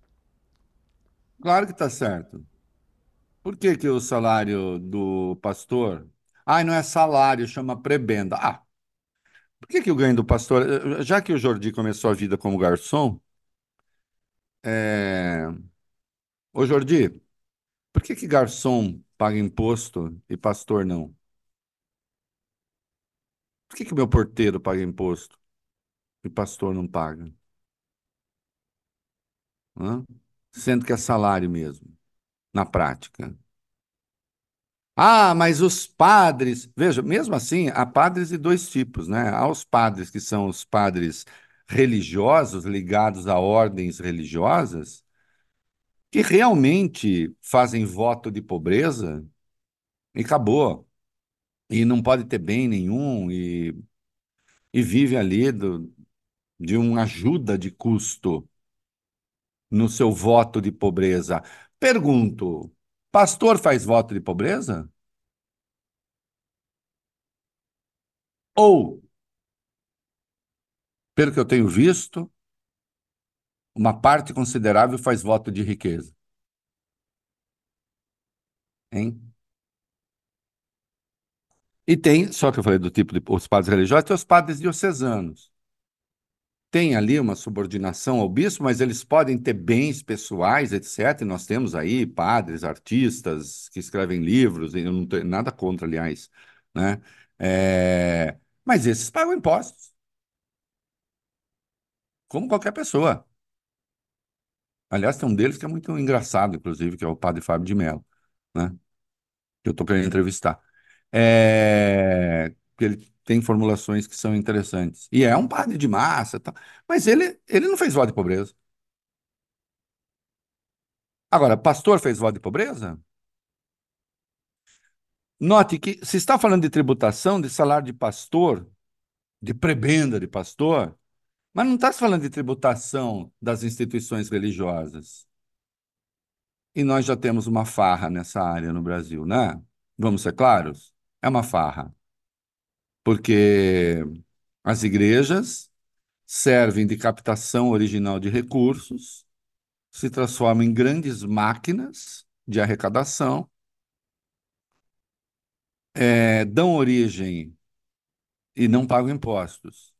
Claro que está certo. Por que, que o salário do pastor. Ai, não é salário, chama prebenda. Ah, por que, que o ganho do pastor. Já que o Jordi começou a vida como garçom. É... Ô, Jordi, por que, que garçom paga imposto e pastor não? Por que, que meu porteiro paga imposto e pastor não paga? Hã? Sendo que é salário mesmo, na prática. Ah, mas os padres, veja, mesmo assim, há padres de dois tipos, né? Há os padres que são os padres religiosos, ligados a ordens religiosas, que realmente fazem voto de pobreza e acabou. E não pode ter bem nenhum e, e vive ali do, de uma ajuda de custo no seu voto de pobreza. Pergunto, pastor faz voto de pobreza? Ou, pelo que eu tenho visto, uma parte considerável faz voto de riqueza. Hein? E tem, só que eu falei do tipo de os padres religiosos, tem os padres diocesanos. Tem ali uma subordinação ao bispo, mas eles podem ter bens pessoais, etc. E nós temos aí padres, artistas que escrevem livros, eu não tenho nada contra, aliás, né? É... Mas esses pagam impostos. Como qualquer pessoa. Aliás, tem um deles que é muito engraçado, inclusive, que é o padre Fábio de Mello, né? Que eu estou querendo entrevistar. É... Ele tem formulações que são interessantes. E é um padre de massa, tá? mas ele, ele não fez voto de pobreza. Agora, pastor fez voto de pobreza? Note que se está falando de tributação, de salário de pastor, de prebenda de pastor, mas não está se falando de tributação das instituições religiosas. E nós já temos uma farra nessa área no Brasil, né? Vamos ser claros? É uma farra. Porque as igrejas servem de captação original de recursos, se transformam em grandes máquinas de arrecadação, é, dão origem e não pagam impostos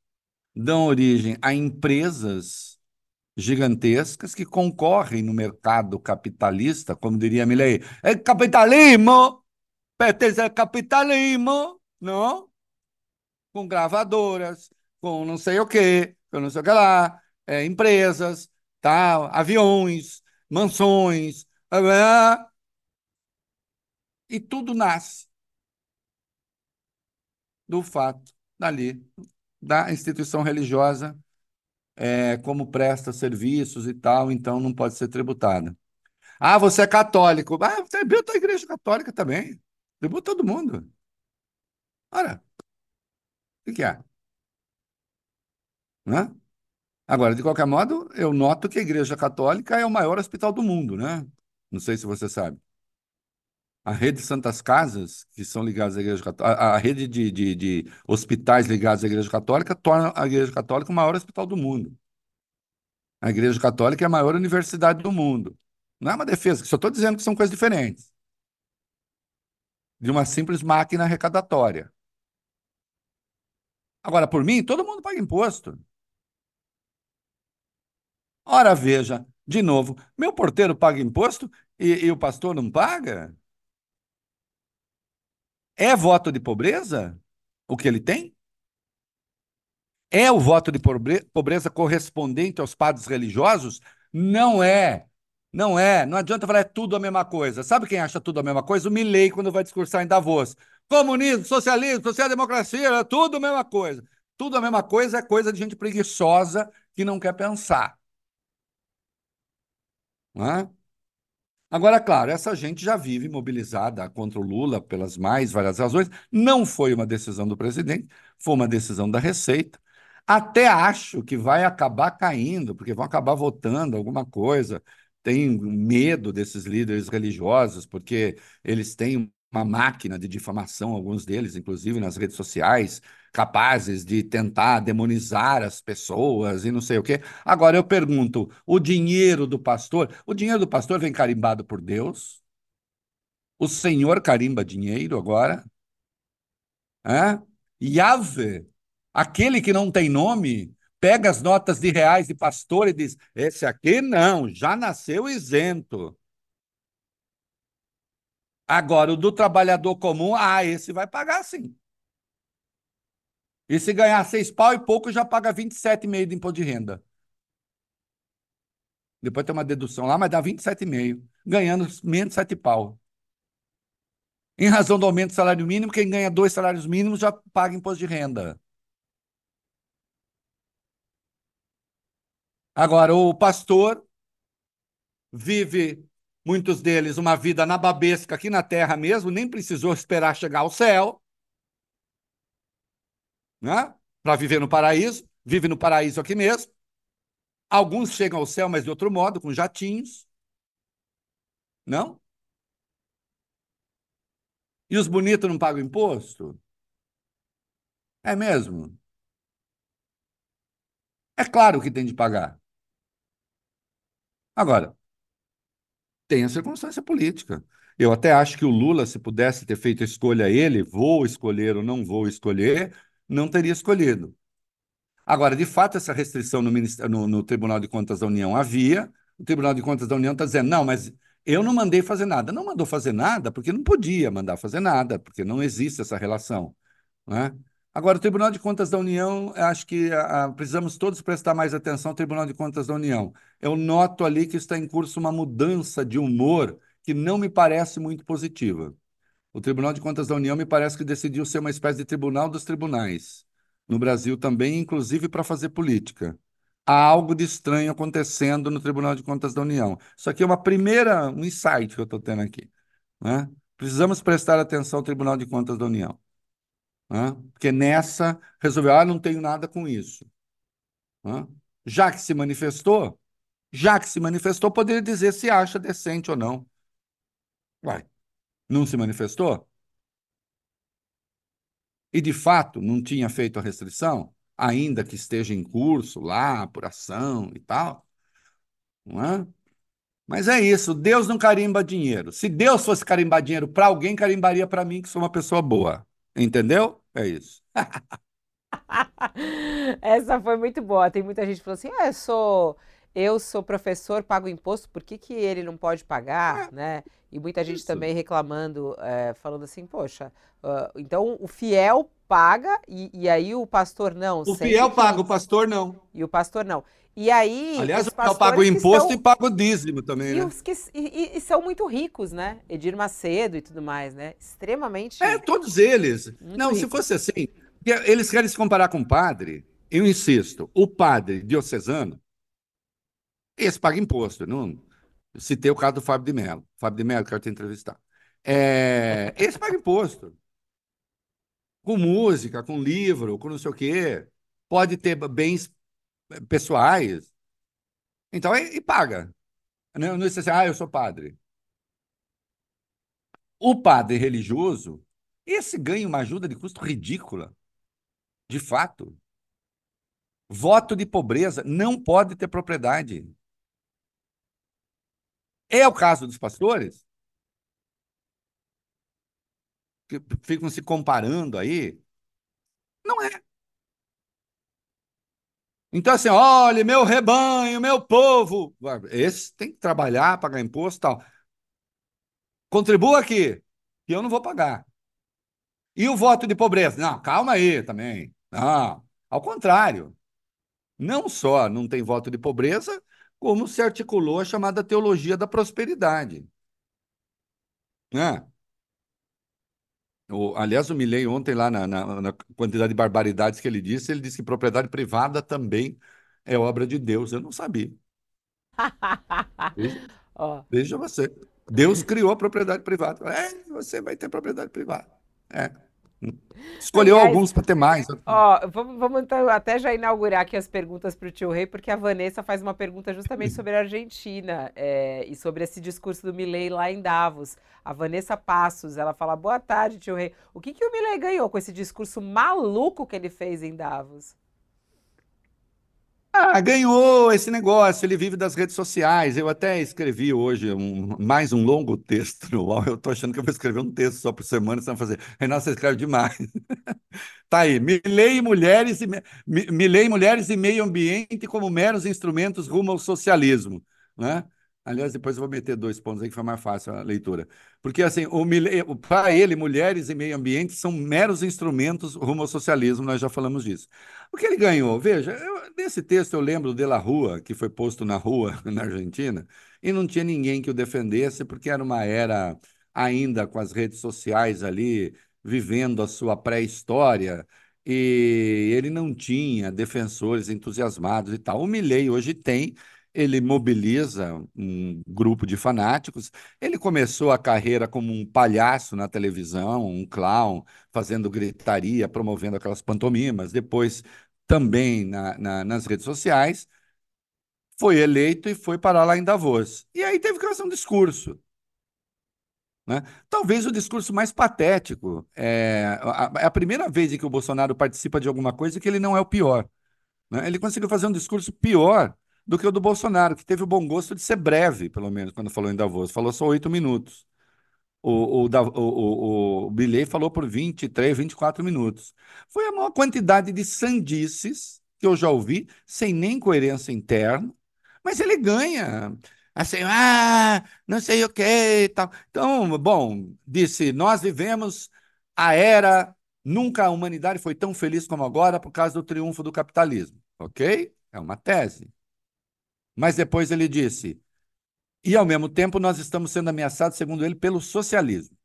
dão origem a empresas gigantescas que concorrem no mercado capitalista, como diria Milley, é capitalismo, pertence ao capitalismo, não? Com gravadoras, com não sei o quê, com não sei o que lá, é, empresas, tá? aviões, mansões, e tudo nasce do fato dali da instituição religiosa é, como presta serviços e tal, então não pode ser tributada. Ah, você é católico. Ah, você tributa a igreja católica também. Tributa todo mundo. Ora, o que, que é? Né? Agora, de qualquer modo, eu noto que a Igreja Católica é o maior hospital do mundo, né? Não sei se você sabe a rede de Santas Casas, que são ligadas à Igreja Católica, a, a rede de, de, de, hospitais ligados à Igreja Católica, torna a Igreja Católica o maior hospital do mundo. A Igreja Católica é a maior universidade do mundo. Não é uma defesa, só estou dizendo que são coisas diferentes. De uma simples máquina arrecadatória. Agora, por mim, todo mundo paga imposto. Ora, veja, de novo, meu porteiro paga imposto e, e o pastor não paga? É voto de pobreza o que ele tem? É o voto de pobreza correspondente aos padres religiosos? Não é. Não é. Não adianta falar é tudo a mesma coisa. Sabe quem acha tudo a mesma coisa? O Milley, quando vai discursar em Davos. Comunismo, socialismo, social-democracia, é tudo a mesma coisa. Tudo a mesma coisa é coisa de gente preguiçosa que não quer pensar. Não é? Agora, claro, essa gente já vive mobilizada contra o Lula pelas mais várias razões. Não foi uma decisão do presidente, foi uma decisão da Receita. Até acho que vai acabar caindo, porque vão acabar votando alguma coisa têm medo desses líderes religiosos, porque eles têm uma máquina de difamação, alguns deles, inclusive nas redes sociais, capazes de tentar demonizar as pessoas e não sei o quê. Agora eu pergunto: o dinheiro do pastor, o dinheiro do pastor vem carimbado por Deus? O Senhor carimba dinheiro agora? É? Yahvé, aquele que não tem nome, pega as notas de reais de pastor e diz: esse aqui não, já nasceu isento. Agora, o do trabalhador comum, ah, esse vai pagar sim. E se ganhar seis pau e pouco, já paga 27,5 de imposto de renda. Depois tem uma dedução lá, mas dá 27,5, ganhando menos de 7 pau. Em razão do aumento do salário mínimo, quem ganha dois salários mínimos já paga imposto de renda. Agora, o pastor vive, muitos deles, uma vida na babesca aqui na terra mesmo, nem precisou esperar chegar ao céu, né? Para viver no paraíso, vive no paraíso aqui mesmo. Alguns chegam ao céu, mas de outro modo, com jatinhos. Não? E os bonitos não pagam imposto? É mesmo? É claro que tem de pagar. Agora, tem a circunstância política. Eu até acho que o Lula, se pudesse ter feito a escolha ele, vou escolher ou não vou escolher, não teria escolhido. Agora, de fato, essa restrição no, no, no Tribunal de Contas da União havia, o Tribunal de Contas da União está dizendo, não, mas eu não mandei fazer nada. Não mandou fazer nada porque não podia mandar fazer nada, porque não existe essa relação. Né? Agora, o Tribunal de Contas da União, acho que a, a, precisamos todos prestar mais atenção ao Tribunal de Contas da União. Eu noto ali que está em curso uma mudança de humor que não me parece muito positiva. O Tribunal de Contas da União me parece que decidiu ser uma espécie de tribunal dos tribunais. No Brasil também, inclusive para fazer política há algo de estranho acontecendo no Tribunal de Contas da União. Isso aqui é uma primeira, um insight que eu estou tendo aqui. Né? Precisamos prestar atenção ao Tribunal de Contas da União. Né? Porque nessa resolveu, ah, não tenho nada com isso. Né? Já que se manifestou, já que se manifestou, poderia dizer se acha decente ou não. Vai. Não se manifestou? E de fato não tinha feito a restrição? ainda que esteja em curso lá, apuração e tal. Não é? Mas é isso, Deus não carimba dinheiro. Se Deus fosse carimbar dinheiro para alguém, carimbaria para mim, que sou uma pessoa boa. Entendeu? É isso. [laughs] Essa foi muito boa. Tem muita gente que falou assim: eu sou, eu sou professor, pago imposto, por que, que ele não pode pagar? É. Né? E muita gente Isso. também reclamando, é, falando assim, poxa, uh, então o fiel paga e, e, aí o pastor não. O fiel paga, o pastor não. E o pastor não. E aí. Aliás, o fiel paga o imposto são... e paga o dízimo também, e né? Os que, e, e, são muito ricos, né? Edir Macedo e tudo mais, né? Extremamente. É, todos eles. Muito não, ricos. se fosse assim, eles querem se comparar com o padre. Eu insisto, o padre diocesano, esse paga imposto, não Citei o caso do Fábio de Mello. Fábio de Mello, quero te entrevistar. É, esse paga imposto. Com música, com livro, com não sei o quê. Pode ter bens pessoais. Então, e, e paga. Não, não é assim, ah, eu sou padre. O padre religioso, esse ganha uma ajuda de custo ridícula. De fato. Voto de pobreza não pode ter propriedade. É o caso dos pastores? Que ficam se comparando aí? Não é. Então, assim, olha, meu rebanho, meu povo. Esse tem que trabalhar, pagar imposto e tal. Contribua aqui, que eu não vou pagar. E o voto de pobreza? Não, calma aí também. Não, ao contrário. Não só não tem voto de pobreza, como se articulou a chamada teologia da prosperidade. Né? O, aliás, o Milley ontem, lá na, na, na, quantidade de barbaridades que ele disse, ele disse que propriedade privada também é obra de Deus. Eu não sabia. Veja, [laughs] oh. veja você. Deus criou a propriedade privada. É, você vai ter propriedade privada. É. Escolheu Aliás, alguns para ter mais. Ó, vamos, vamos, então até já inaugurar aqui as perguntas para o tio Rei, porque a Vanessa faz uma pergunta justamente sobre a Argentina é, e sobre esse discurso do Milley lá em Davos. A Vanessa Passos, ela fala, boa tarde, tio Rei. O que, que o Milley ganhou com esse discurso maluco que ele fez em Davos? Ah, ganhou esse negócio, ele vive das redes sociais. Eu até escrevi hoje um, mais um longo texto no UOL. Eu estou achando que eu vou escrever um texto só por semana, vai fazer. Renato, você escreve demais. [laughs] tá aí, Milei mulheres e Milei mulheres e meio ambiente como meros instrumentos rumo ao socialismo, né? Aliás, depois eu vou meter dois pontos aí que foi mais fácil a leitura. Porque, assim, para ele, mulheres e meio ambiente são meros instrumentos rumo ao socialismo, nós já falamos disso. O que ele ganhou? Veja, eu, nesse texto eu lembro de La Rua, que foi posto na rua [laughs] na Argentina, e não tinha ninguém que o defendesse, porque era uma era ainda com as redes sociais ali, vivendo a sua pré-história, e ele não tinha defensores entusiasmados e tal. O Milley hoje tem ele mobiliza um grupo de fanáticos. Ele começou a carreira como um palhaço na televisão, um clown, fazendo gritaria, promovendo aquelas pantomimas. Depois, também na, na, nas redes sociais, foi eleito e foi parar lá em Davos. E aí teve que fazer um discurso. Né? Talvez o discurso mais patético. É a, a primeira vez em que o Bolsonaro participa de alguma coisa que ele não é o pior. Né? Ele conseguiu fazer um discurso pior do que o do Bolsonaro, que teve o bom gosto de ser breve, pelo menos, quando falou em Davos. Falou só oito minutos. O, o, o, o, falou por 23, 24 minutos. Foi a maior quantidade de sandices que eu já ouvi, sem nem coerência interna, mas ele ganha. Assim, ah, não sei o que e tal. Então, bom, disse: nós vivemos a era. Nunca a humanidade foi tão feliz como agora por causa do triunfo do capitalismo. Ok? É uma tese. Mas depois ele disse: e ao mesmo tempo nós estamos sendo ameaçados, segundo ele, pelo socialismo.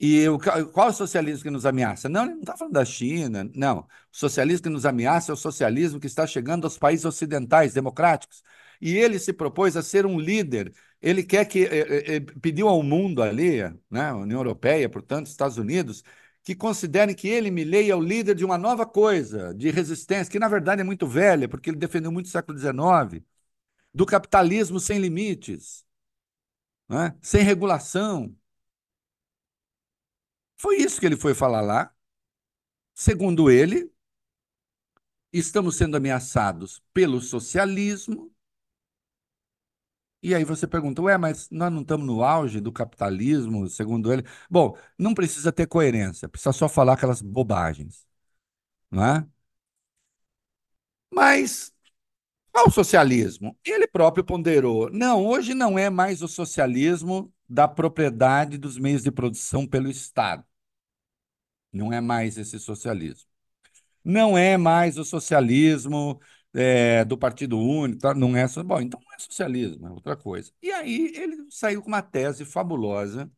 E o, qual é o socialismo que nos ameaça? Não, ele não está falando da China, não. O socialismo que nos ameaça é o socialismo que está chegando aos países ocidentais democráticos. E ele se propôs a ser um líder. Ele quer que eh, eh, pediu ao mundo ali, né, União Europeia, portanto, Estados Unidos, que considerem que ele, Milley, é o líder de uma nova coisa, de resistência, que na verdade é muito velha, porque ele defendeu muito o século XIX, do capitalismo sem limites, né? sem regulação. Foi isso que ele foi falar lá. Segundo ele, estamos sendo ameaçados pelo socialismo e aí você pergunta, ué, mas nós não estamos no auge do capitalismo, segundo ele? Bom, não precisa ter coerência, precisa só falar aquelas bobagens, não é? Mas qual o socialismo? Ele próprio ponderou, não, hoje não é mais o socialismo da propriedade dos meios de produção pelo Estado. Não é mais esse socialismo. Não é mais o socialismo é, do Partido Único, tá? não é bom, então não é socialismo, é outra coisa. E aí ele saiu com uma tese fabulosa.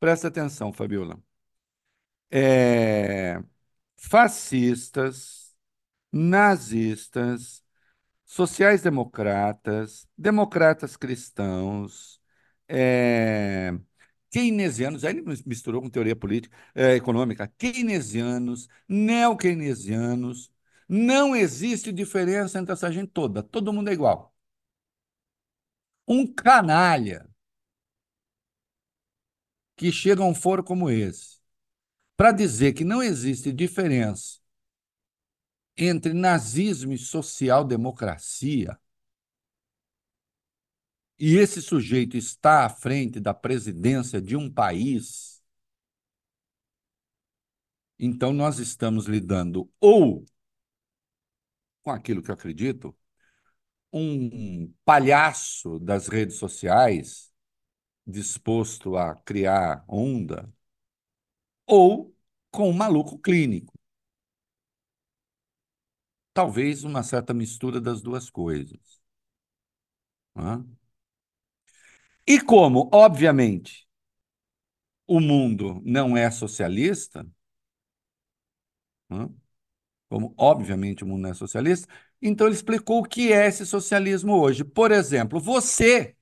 Presta atenção, Fabiola. É, fascistas, nazistas, sociais-democratas, democratas cristãos, é, keynesianos, aí ele misturou com teoria política, é, econômica, keynesianos, neo-keynesianos, não existe diferença entre essa gente toda. Todo mundo é igual. Um canalha que chega a um foro como esse para dizer que não existe diferença entre nazismo e social-democracia, e esse sujeito está à frente da presidência de um país, então nós estamos lidando ou com aquilo que eu acredito, um palhaço das redes sociais disposto a criar onda, ou com um maluco clínico. Talvez uma certa mistura das duas coisas. E como, obviamente, o mundo não é socialista, como obviamente o mundo não é socialista, então ele explicou o que é esse socialismo hoje. Por exemplo, você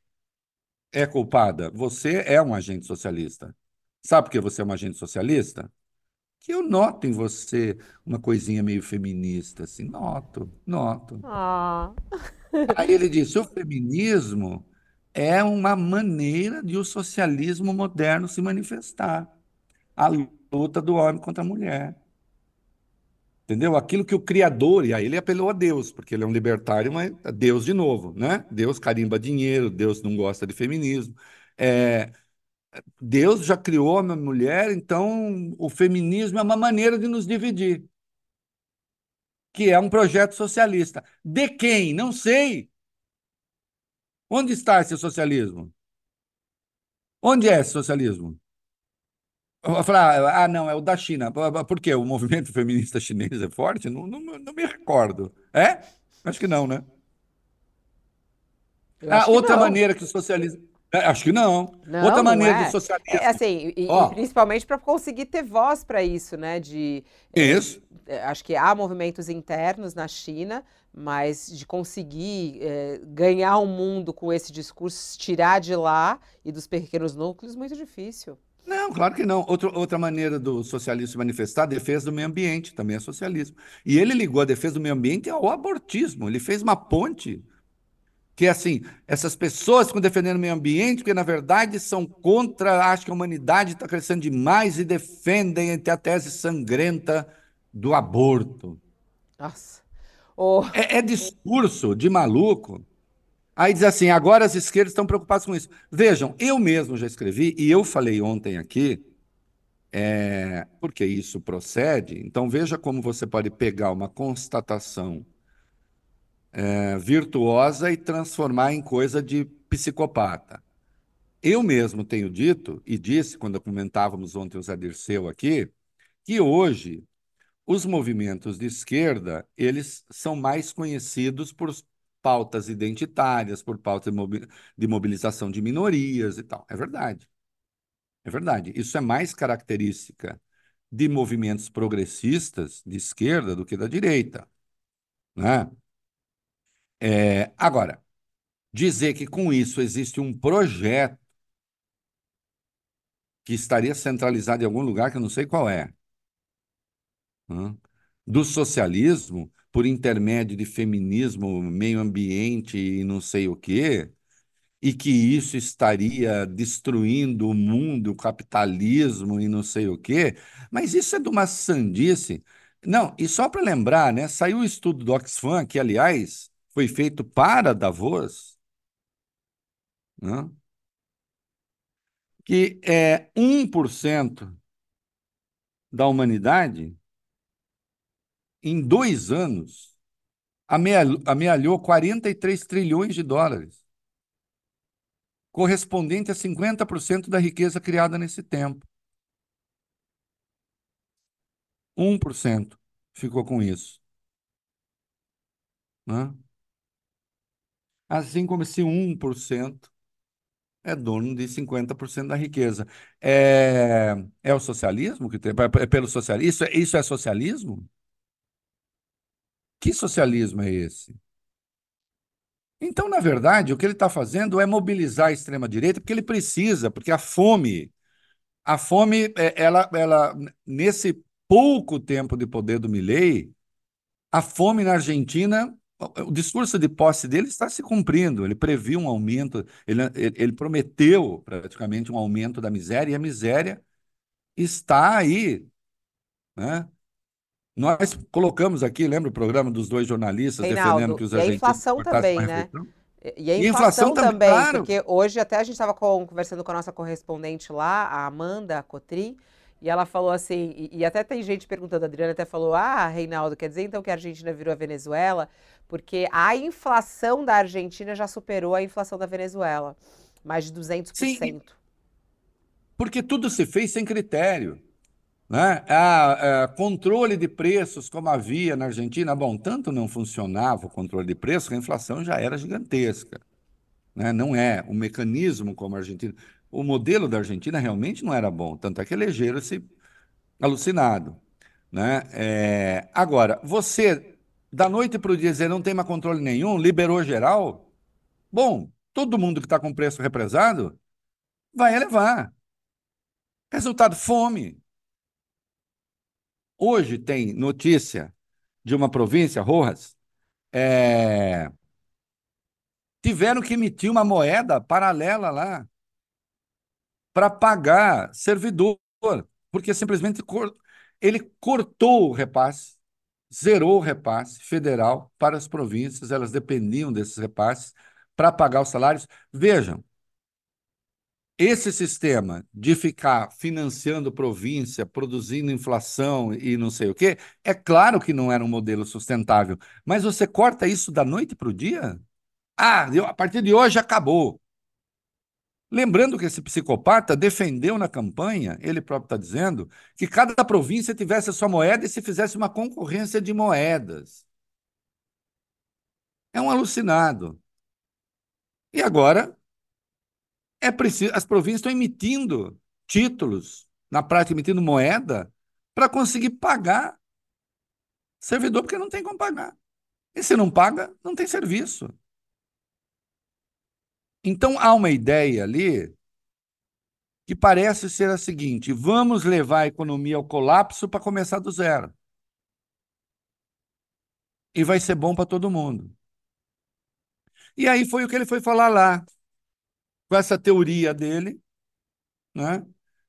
é culpada, você é um agente socialista. Sabe por que você é um agente socialista? que eu noto em você uma coisinha meio feminista, assim, noto, noto. Ah. [laughs] Aí ele disse: o feminismo é uma maneira de o socialismo moderno se manifestar. A luta do homem contra a mulher. Entendeu? Aquilo que o Criador, e aí ele apelou a Deus, porque ele é um libertário, mas é Deus de novo, né? Deus carimba dinheiro, Deus não gosta de feminismo. É, Deus já criou a mulher, então o feminismo é uma maneira de nos dividir, que é um projeto socialista. De quem? Não sei. Onde está esse socialismo? Onde é esse socialismo? Eu falar, ah, não, é o da China. Por quê? O movimento [laughs] feminista chinês é forte? Não, não, não me recordo. É? Acho que não, né? Eu Ah, outra não. maneira que o socialismo. É, acho que não. Não, Outra não maneira é. do socialismo. É assim, e, e Ó. principalmente para conseguir ter voz para isso, né? De, Isso. é, acho que há movimentos internos na China, mas de conseguir é, ganhar o mundo com esse discurso, tirar de lá e dos pequenos núcleos, muito difícil. Não, claro que não. Outra, outra maneira do socialismo se manifestar, a defesa do meio ambiente, também é socialismo. E ele ligou a defesa do meio ambiente ao abortismo. Ele fez uma ponte que é assim, essas pessoas ficam defendendo o meio ambiente porque, na verdade, são contra, acho que a humanidade está crescendo demais e defendem até a tese sangrenta do aborto. Nossa. Ô, É, é discurso de maluco. Aí diz assim: agora as esquerdas estão preocupadas com isso. Vejam, eu mesmo já escrevi, e eu falei ontem aqui, é, porque isso procede. Então veja como você pode pegar uma constatação é, virtuosa e transformar em coisa de psicopata. Eu mesmo tenho dito, e disse quando comentávamos ontem o Zé Dirceu aqui, que hoje os movimentos de esquerda, eles são mais conhecidos por pautas identitárias, por pautas de mobi- de mobilização de minorias e tal. É verdade. É verdade. Isso é mais característica de movimentos progressistas de esquerda do que da direita, né? É, agora, dizer que com isso existe um projeto que estaria centralizado em algum lugar que eu não sei qual é, né? do socialismo por intermédio de feminismo, meio ambiente e não sei o quê, e que isso estaria destruindo o mundo, o capitalismo e não sei o quê, mas isso é de uma sandice. Não, e só para lembrar, né, saiu o estudo do Oxfam, que, aliás, foi feito para Davos, né, que é 1% da humanidade, em dois anos, amealhou, amealhou 43 trilhões de dólares, correspondente a 50% da riqueza criada nesse tempo. 1% ficou com isso. Né? Assim como esse 1% é dono de 50% da riqueza. É, é o socialismo que tem? É pelo socialismo? Isso, é- isso é socialismo? Que socialismo é esse? Então, na verdade, o que ele está fazendo é mobilizar a extrema-direita, porque ele precisa, porque a fome, a fome, é, ela, ela, nesse pouco tempo de poder do Milei, a fome na Argentina, o discurso de posse dele está se cumprindo. Ele previu um aumento, ele ele prometeu praticamente um aumento da miséria, e a miséria está aí, né? Nós colocamos aqui, lembra o programa dos dois jornalistas defendendo Reinaldo, que os e a inflação também, né? E a E a inflação inflação também, claro. porque hoje até a gente estava conversando com a nossa correspondente lá, a Amanda Cotrim, e ela falou assim, e, e até tem gente perguntando, a Adriana até falou, ah, Reinaldo, quer dizer então que a Argentina virou a Venezuela? Porque a inflação da Argentina já superou a inflação da Venezuela, mais de 200%. Porque tudo se fez sem critério. Né? Ah, ah, controle de preços, como havia na Argentina, bom, tanto não funcionava o controle de preços que a inflação já era gigantesca. Né? Não é o mecanismo como a Argentina. O modelo da Argentina realmente não era bom, tanto é que elegeram esse alucinado. Né? É, agora, você, da noite para o dia, dizer não tem mais controle nenhum, liberou geral, bom, todo mundo que está com preço represado vai elevar. Resultado, fome. Hoje tem notícia de uma província, Rojas, é, tiveram que emitir uma moeda paralela lá para pagar servidor, porque simplesmente cor... ele cortou o repasse, zerou o repasse federal para as províncias, elas dependiam desses repasses para pagar os salários. Vejam, esse sistema de ficar financiando província, produzindo inflação e não sei o quê, é claro que não era um modelo sustentável, mas você corta isso da noite para o dia? Ah, a partir de hoje acabou. Lembrando que esse psicopata defendeu na campanha, ele próprio está dizendo, que cada província tivesse a sua moeda e se fizesse uma concorrência de moedas. É um alucinado. E agora é preciso, as províncias estão emitindo títulos, na prática emitindo moeda, para conseguir pagar servidor, porque não tem como pagar. E se não paga, não tem serviço. Então há uma ideia ali que parece ser a seguinte: vamos levar a economia ao colapso para começar do zero. E vai ser bom para todo mundo. E aí foi o que ele foi falar lá, com essa teoria dele, né?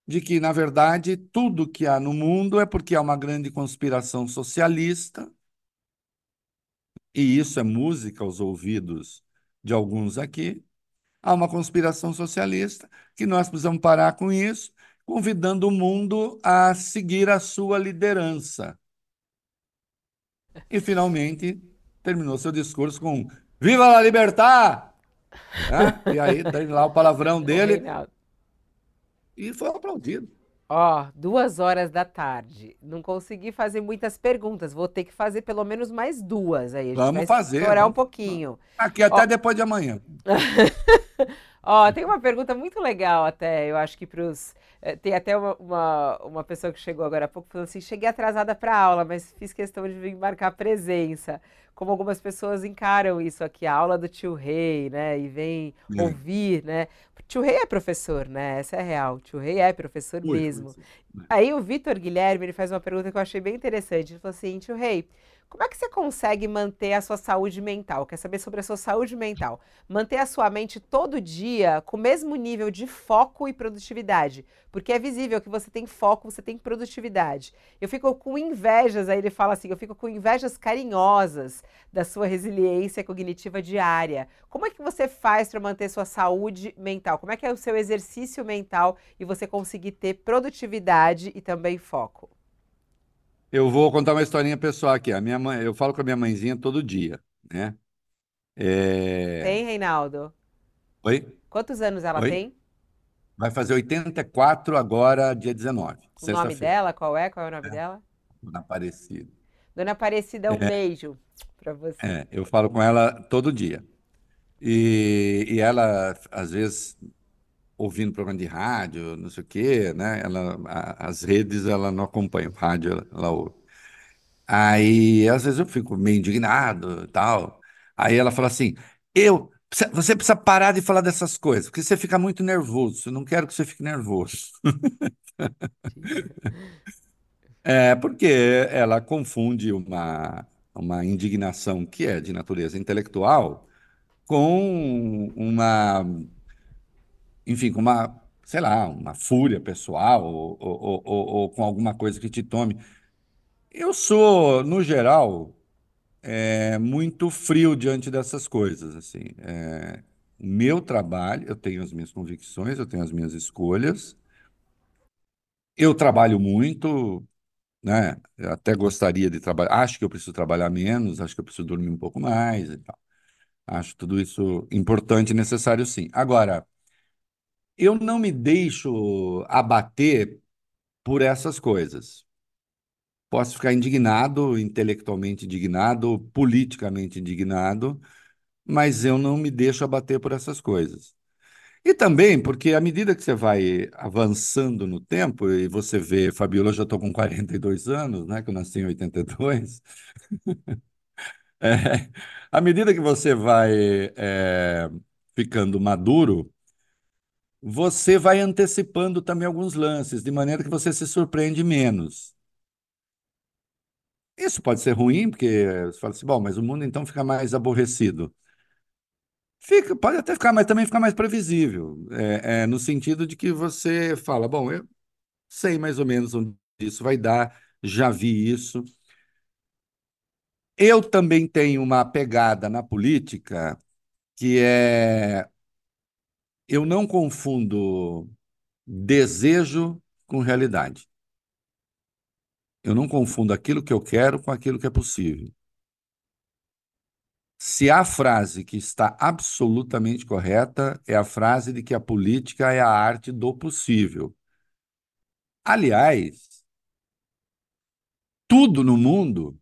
de que, na verdade, tudo que há no mundo é porque há uma grande conspiração socialista, e isso é música aos ouvidos de alguns aqui, há uma conspiração socialista, que nós precisamos parar com isso, convidando o mundo a seguir a sua liderança. E, finalmente, terminou seu discurso com Viva la libertad! Né? E aí, tem lá o palavrão [laughs] dele. E foi aplaudido. Ó, duas horas da tarde. Não consegui fazer muitas perguntas. Vou ter que fazer pelo menos mais duas aí. Vamos fazer. Explorar um pouquinho. Aqui até Ó... depois de amanhã. [laughs] Ó, tem uma pergunta muito legal até, eu acho que para os... Eh, tem até uma, uma, uma, pessoa que chegou agora há pouco falando assim, cheguei atrasada para a aula, mas fiz questão de vir marcar presença. Como algumas pessoas encaram isso aqui, a aula do tio Rei, né? E vem é. ouvir, né? Tio Rei é professor, né? Essa é real. Tio Rei é professor mesmo. Né. Aí o Vitor Guilherme, ele faz uma pergunta que eu achei bem interessante. Ele falou assim, tio Rei, como é que você consegue manter a sua saúde mental? Quer saber sobre a sua saúde mental? Manter a sua mente todo dia com o mesmo nível de foco e produtividade. Porque é visível que você tem foco, você tem produtividade. Eu fico com invejas, aí ele fala assim, eu fico com invejas carinhosas da sua resiliência cognitiva diária. Como é que você faz para manter sua saúde mental? Como é que é o seu exercício mental e você conseguir ter produtividade e também foco? Eu vou contar uma historinha pessoal aqui. A minha mãe, eu falo com a minha mãezinha todo dia, né? É... Tem, Reinaldo? Oi? Quantos anos ela Oi? tem? Vai fazer 84 agora, dia 19. O nome dela, qual é? Qual é o nome é. dela? Dona Aparecida. Dona Aparecida, um é. beijo para você. É, eu falo com ela todo dia. E, e ela, às vezes, ouvindo programa de rádio, não sei o quê, né? Ela, a, as redes ela não acompanha, rádio ela, ela ouve. Aí, às vezes eu fico meio indignado, tal. Aí ela fala assim: "Eu, você precisa parar de falar dessas coisas, porque você fica muito nervoso. Eu não quero que você fique nervoso." [laughs] É, porque ela confunde uma, uma indignação que é de natureza intelectual com uma enfim, com uma, sei lá, uma fúria pessoal ou, ou, ou, ou com alguma coisa que te tome. Eu sou, no geral, é, muito frio diante dessas coisas. Assim, é, meu trabalho, eu tenho as minhas convicções, eu tenho as minhas escolhas. Eu trabalho muito, né? Eu até gostaria de trabalhar. Acho que eu preciso trabalhar menos, acho que eu preciso dormir um pouco mais e tal. Acho tudo isso importante e necessário, sim. Agora, eu não me deixo abater por essas coisas. Posso ficar indignado, intelectualmente indignado, politicamente indignado, mas eu não me deixo abater por essas coisas. E também porque à medida que você vai avançando no tempo, e você vê, Fabiola, eu já estou com 42 anos, né, que eu nasci em 82, [laughs] é, à medida que você vai é, ficando maduro, você vai antecipando também alguns lances, de maneira que você se surpreende menos. Isso pode ser ruim, porque você fala assim, bom, mas o mundo então fica mais aborrecido. Fica, pode até ficar, mas também fica mais previsível, é, é, no sentido de que você fala, bom, eu sei mais ou menos onde isso vai dar, já vi isso. Eu também tenho uma pegada na política que é eu não confundo desejo com realidade. Eu não confundo aquilo que eu quero com aquilo que é possível. Se a frase que está absolutamente correta é a frase de que a política é a arte do possível. Aliás, tudo no mundo,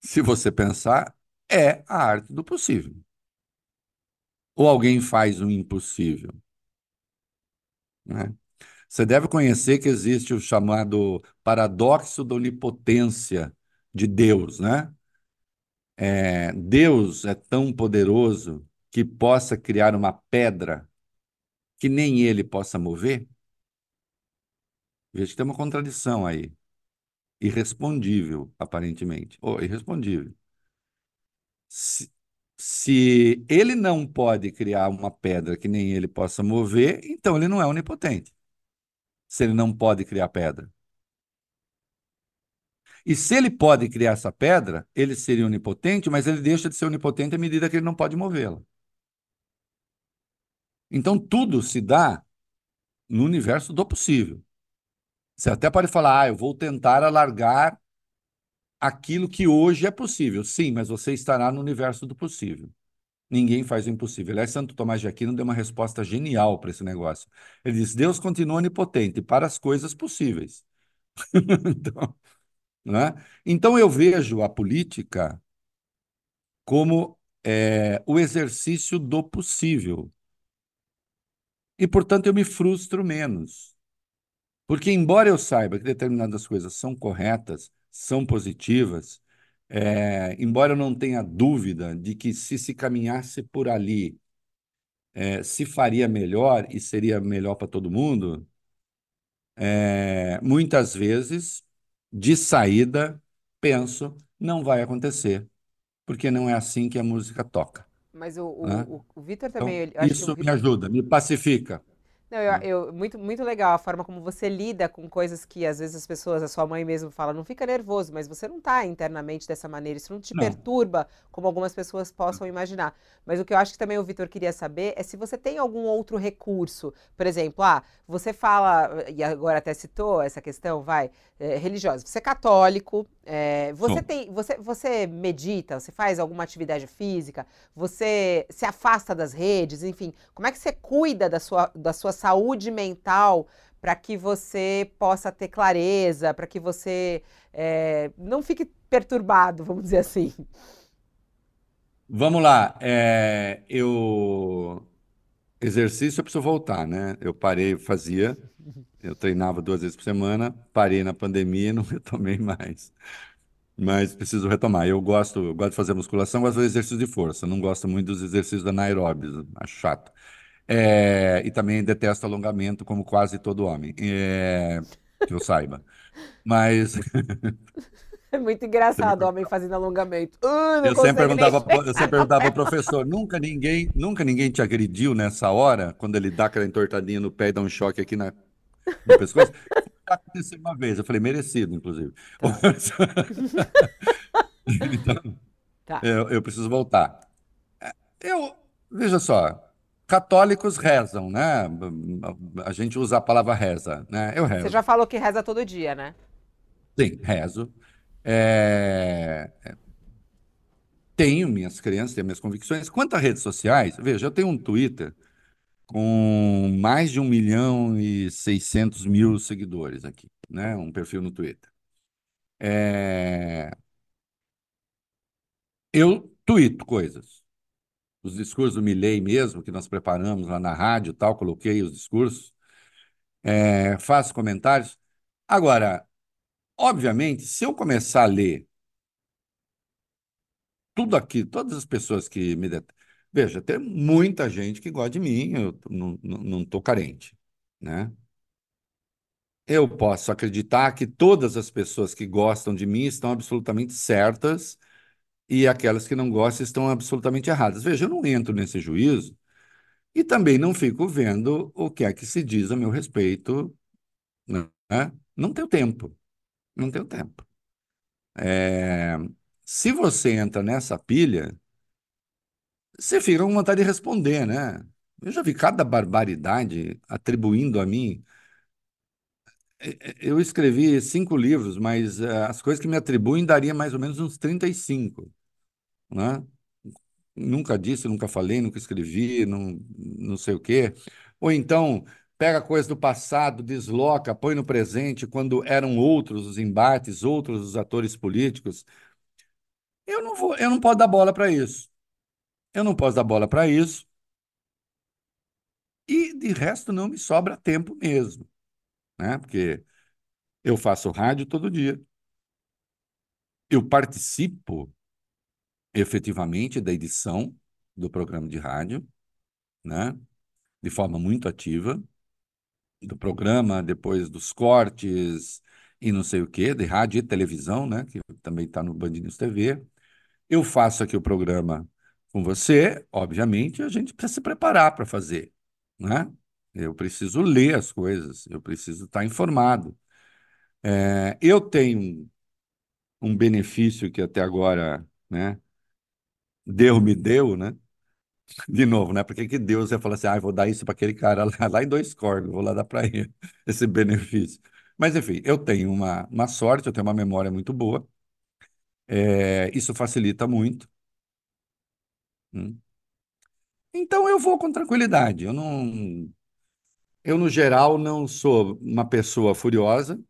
se você pensar, é a arte do possível. Ou alguém faz o impossível? Né? Você deve conhecer que existe o chamado paradoxo da onipotência de Deus, né? É, Deus é tão poderoso que possa criar uma pedra que nem ele possa mover? Veja que tem uma contradição aí. Irrespondível, aparentemente. Ou oh, irrespondível. Se, se ele não pode criar uma pedra que nem ele possa mover, então ele não é onipotente. Se ele não pode criar pedra. E se ele pode criar essa pedra, ele seria onipotente, mas ele deixa de ser onipotente à medida que ele não pode movê-la. Então tudo se dá no universo do possível. Você até pode falar, ah, eu vou tentar alargar aquilo que hoje é possível. Sim, mas você estará no universo do possível. Ninguém faz o impossível. Aliás, Santo Tomás de Aquino deu uma resposta genial para esse negócio. Ele disse: Deus continua onipotente para as coisas possíveis. [laughs] então, né? então, eu vejo a política como é, o exercício do possível. E, portanto, eu me frustro menos. Porque, embora eu saiba que determinadas coisas são corretas, são positivas, é, embora eu não tenha dúvida de que se se caminhasse por ali, é, se faria melhor e seria melhor para todo mundo, é, muitas vezes, de saída, penso, não vai acontecer, porque não é assim que a música toca. Mas o, né? o, o Vitor também. Então, isso me ajuda, me pacifica. Não, eu, eu, muito, muito legal a forma como você lida com coisas que às vezes as pessoas, a sua mãe mesmo fala, não fica nervoso, mas você não está internamente dessa maneira, isso não te não. perturba como algumas pessoas possam imaginar. Mas o que eu acho que também o Vitor queria saber é se você tem algum outro recurso. Por exemplo, ah, você fala, e agora até citou essa questão, vai, é, religiosa. Você é católico, é, você tem, você, você medita, você faz alguma atividade física, você se afasta das redes, enfim, como é que você cuida da sua, da sua saúde mental para que você possa ter clareza, para que você é, não fique perturbado, vamos dizer assim? Vamos lá, é, eu exercício eu preciso voltar, né? Eu parei, fazia, eu treinava duas vezes por semana, parei na pandemia e não [laughs] retomei mais mas preciso retomar. Eu gosto, eu gosto de fazer musculação, gosto de fazer exercícios de força. Não gosto muito dos exercícios da anaeróbios, acho chato. É, e também detesto alongamento, como quase todo homem, é, que eu saiba. Mas. É muito engraçado o homem fazendo alongamento. Uh, eu, sempre perguntava, eu sempre perguntava ao professor: nunca ninguém, nunca ninguém te agrediu nessa hora, quando ele dá aquela entortadinha no pé e dá um choque aqui na, no pescoço? [laughs] aconteceu uma vez. Eu falei, merecido, inclusive. Tá. [laughs] então, tá. eu, eu preciso voltar. Eu, veja só, católicos rezam, né? A gente usa a palavra reza, né? Eu rezo. Você já falou que reza todo dia, né? Sim, rezo. É... Tenho minhas crenças, tenho minhas convicções. Quanto a redes sociais, veja, eu tenho um Twitter com mais de 1 milhão e 600 mil seguidores aqui, né? Um perfil no Twitter. É... Eu tuito coisas. Os discursos do Milley mesmo, que nós preparamos lá na rádio tal, coloquei os discursos, é... faço comentários. Agora, obviamente, se eu começar a ler tudo aqui, todas as pessoas que me Veja, tem muita gente que gosta de mim, eu não estou carente, né? eu posso acreditar que todas as pessoas que gostam de mim estão absolutamente certas e aquelas que não gostam estão absolutamente erradas. Veja, eu não entro nesse juízo e também não fico vendo o que é que se diz a meu respeito, né? Não tenho tempo, não tenho tempo. É... Se você entra nessa pilha, você fica com vontade de responder, né? Eu já vi cada barbaridade atribuindo a mim. É, é, eu escrevi cinco livros, mas uh, as coisas que me atribuem daria mais ou menos uns 35, né? Nunca disse, nunca falei, nunca escrevi, não, não sei o quê. Ou então, pega coisa do passado, desloca, põe no presente, quando eram outros os embates, outros os atores políticos. Eu não vou, eu não posso dar bola para isso. Eu não posso dar bola para isso. E de resto não me sobra tempo mesmo, né? Porque eu faço rádio todo dia. Eu participo efetivamente da edição do programa de rádio, né? De forma muito ativa do programa, depois dos cortes e não sei o quê, de rádio e televisão, né? Que também está no Band News TV. Eu faço aqui o programa com você, obviamente, a gente precisa se preparar para fazer, né? Eu preciso ler as coisas, eu preciso estar informado. É, eu tenho um benefício que até agora, né, Deus me deu, né? De novo, né? Por que que Deus ia falar assim, ah, vou dar isso para aquele cara lá, lá em dois corgos, vou lá dar para ele [laughs] esse benefício. Mas, enfim, eu tenho uma, uma sorte, eu tenho uma memória muito boa, é, isso facilita muito. Hum. Então eu vou com tranquilidade. Eu não, eu no geral não sou uma pessoa furiosa.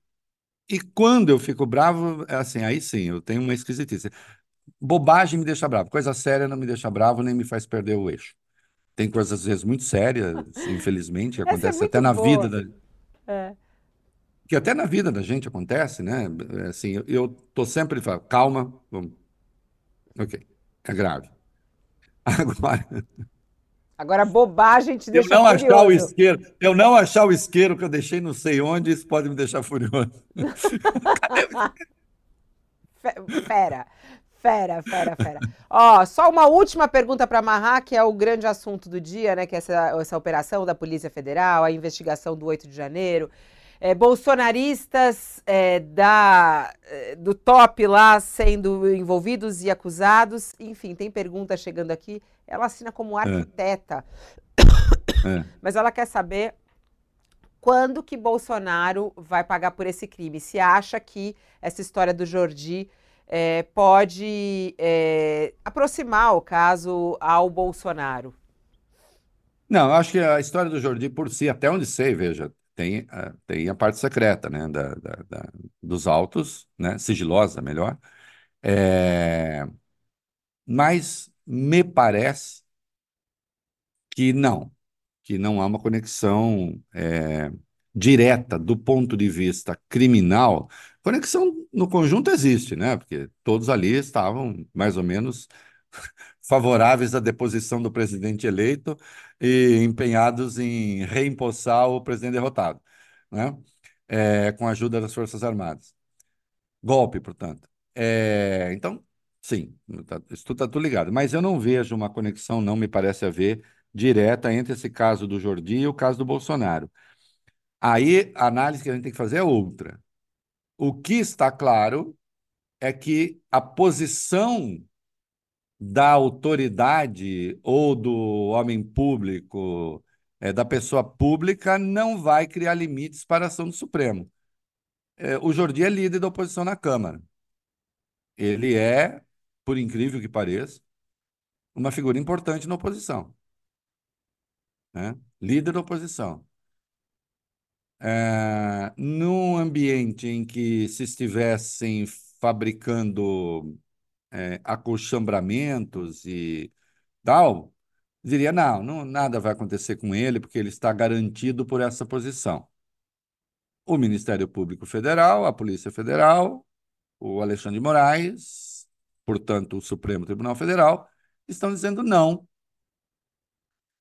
E quando eu fico bravo, é assim, aí sim, eu tenho uma esquisitice. Bobagem me deixa bravo, coisa séria não me deixa bravo nem me faz perder o eixo. Tem coisas às vezes muito sérias, [laughs] infelizmente, que é acontece até muito na boa. vida da, É. que até na vida da gente acontece, né? É Assim, eu, eu tô sempre falando, calma, vamos. Ok, é grave. [laughs] Agora, Agora, bobagem te eu deixa não achar o furioso. isqueiro, eu não achar o isqueiro que eu deixei não sei onde, isso pode me deixar furioso. [laughs] Fe- Fera, fera, fera. [laughs] Ó, só uma última pergunta para amarrar, que é o grande assunto do dia, né? Que é essa, essa operação da Polícia Federal, a investigação do 8 de janeiro. É, bolsonaristas é, da, é, do top lá sendo envolvidos e acusados. Enfim, tem pergunta chegando aqui. Ela assina como É, arquiteta, [coughs] é. mas ela quer saber quando que Bolsonaro vai pagar por esse crime? Se acha que essa história do Jordi eh, pode eh, aproximar o caso ao Bolsonaro? Não, eu acho que a história do Jordi por si, até onde sei, veja, tem, a- tem a parte secreta, né, da, da- da- dos autos, né, sigilosa, melhor. É, mas me parece que não, que não há uma conexão é, direta do ponto de vista criminal. Conexão no conjunto existe, né? Porque todos ali estavam mais ou menos [laughs] favoráveis à deposição do presidente eleito e empenhados em reempossar o presidente derrotado, né? É, com a ajuda das Forças Armadas. Golpe, portanto. É, então, sim, tá- isso está tudo ligado. Mas eu não vejo uma conexão, não me parece haver, direta entre esse caso do Jordi e o caso do Bolsonaro. Aí a análise que a gente tem que fazer é outra. O que está claro é que a posição da autoridade ou do homem público, é, da pessoa pública, não vai criar limites para a ação do Supremo. É, o Jordi é líder da oposição na Câmara. Ele é, por incrível que pareça, uma figura importante na oposição, né? Líder da oposição. É, num ambiente em que se estivessem fabricando é, acolchambramentos e tal, diria, não, não, nada vai acontecer com ele, porque ele está garantido por essa posição. O Ministério Público Federal, a Polícia Federal, o Alexandre de Moraes, portanto, o Supremo Tribunal Federal, estão dizendo não,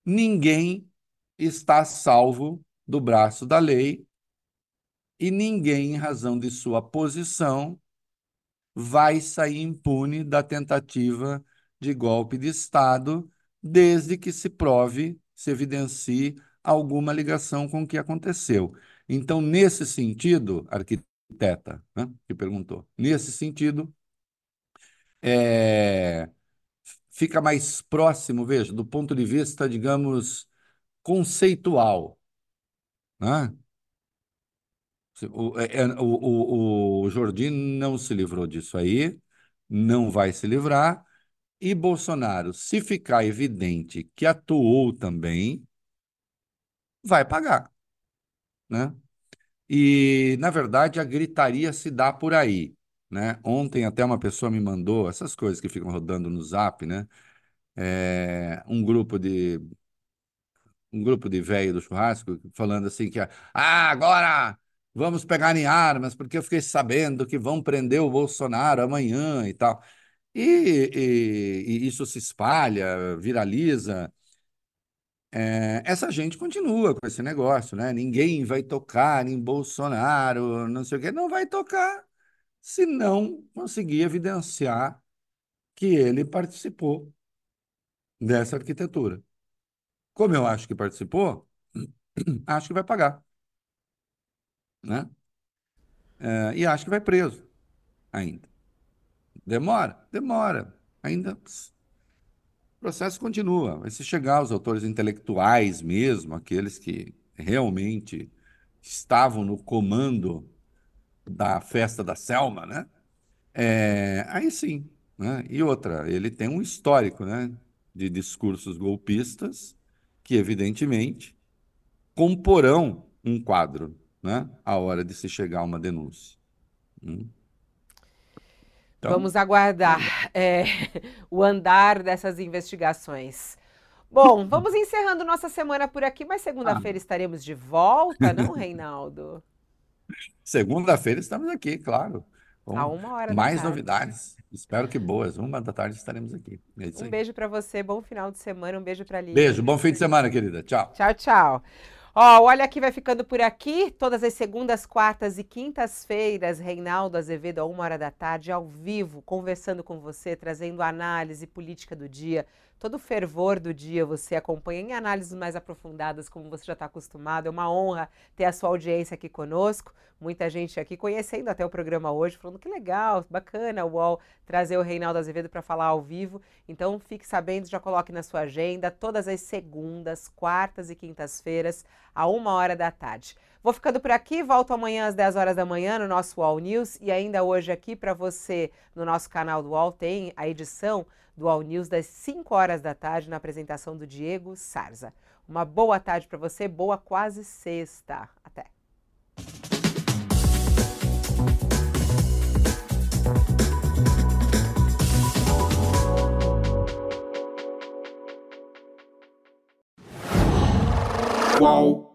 ninguém está salvo do braço da lei e ninguém, em razão de sua posição, vai sair impune da tentativa de golpe de Estado, desde que se prove, se evidencie alguma ligação com o que aconteceu. Então, nesse sentido, arquiteta, né, que perguntou, nesse sentido, é, fica mais próximo, veja, do ponto de vista, digamos, conceitual. Né? O, é, é, o, o, o Jordi não se livrou disso aí, não vai se livrar, e Bolsonaro, se ficar evidente que atuou também, vai pagar. Né? E, na verdade, a gritaria se dá por aí. Né? Ontem até uma pessoa me mandou essas coisas que ficam rodando no Zap, né? É, um grupo de um grupo de velho do churrasco falando assim que ah, agora vamos pegar em armas porque eu fiquei sabendo que vão prender o Bolsonaro amanhã e tal. E, e, e isso se espalha, viraliza. É, essa gente continua com esse negócio, né? Ninguém vai tocar em Bolsonaro, não sei o quê. Não vai tocar se não conseguir evidenciar que ele participou dessa arquitetura. Como eu acho que participou, [clears throat] acho que vai pagar. Né? É, e acho que vai preso ainda. Demora? Demora. Ainda. O processo continua. Vai se chegar aos autores intelectuais mesmo, aqueles que realmente estavam no comando da festa da Selma, né? É, aí sim. Né? E outra, ele tem um histórico né, de discursos golpistas que, evidentemente, comporão um quadro né, à hora de se chegar a uma denúncia. Hum. Então, Vamos aguardar é, [laughs] o andar dessas investigações. Bom, [laughs] vamos encerrando nossa semana por aqui, mas segunda-feira ah. estaremos de volta, não, Reinaldo? [laughs] Segunda-feira estamos aqui, claro. A uma hora mais novidades. Espero que boas. Uma da tarde estaremos aqui. É um beijo para você, bom final de semana, um beijo para a Beijo, bom fim de semana, querida. Tchau. Tchau, tchau. Ó, olha aqui, vai ficando por aqui. Todas as segundas, quartas e quintas-feiras, Reinaldo Azevedo, a uma hora da tarde, ao vivo, conversando com você, trazendo análise política do dia, todo o fervor do dia você acompanha em análises mais aprofundadas, como você já está acostumado. É uma honra ter a sua audiência aqui conosco. Muita gente aqui conhecendo até o programa hoje, falando que legal, bacana o UOL trazer o Reinaldo Azevedo para falar ao vivo. Então fique sabendo, já coloque na sua agenda todas as segundas, quartas e quintas-feiras, a uma hora da tarde. Vou ficando por aqui, volto amanhã às 10 horas da manhã no nosso UOL News e ainda hoje aqui para você no nosso canal do UOL tem a edição do All News das 5 horas da tarde na apresentação do Diego Sarza. Uma boa tarde para você, boa quase sexta. Até. Qual?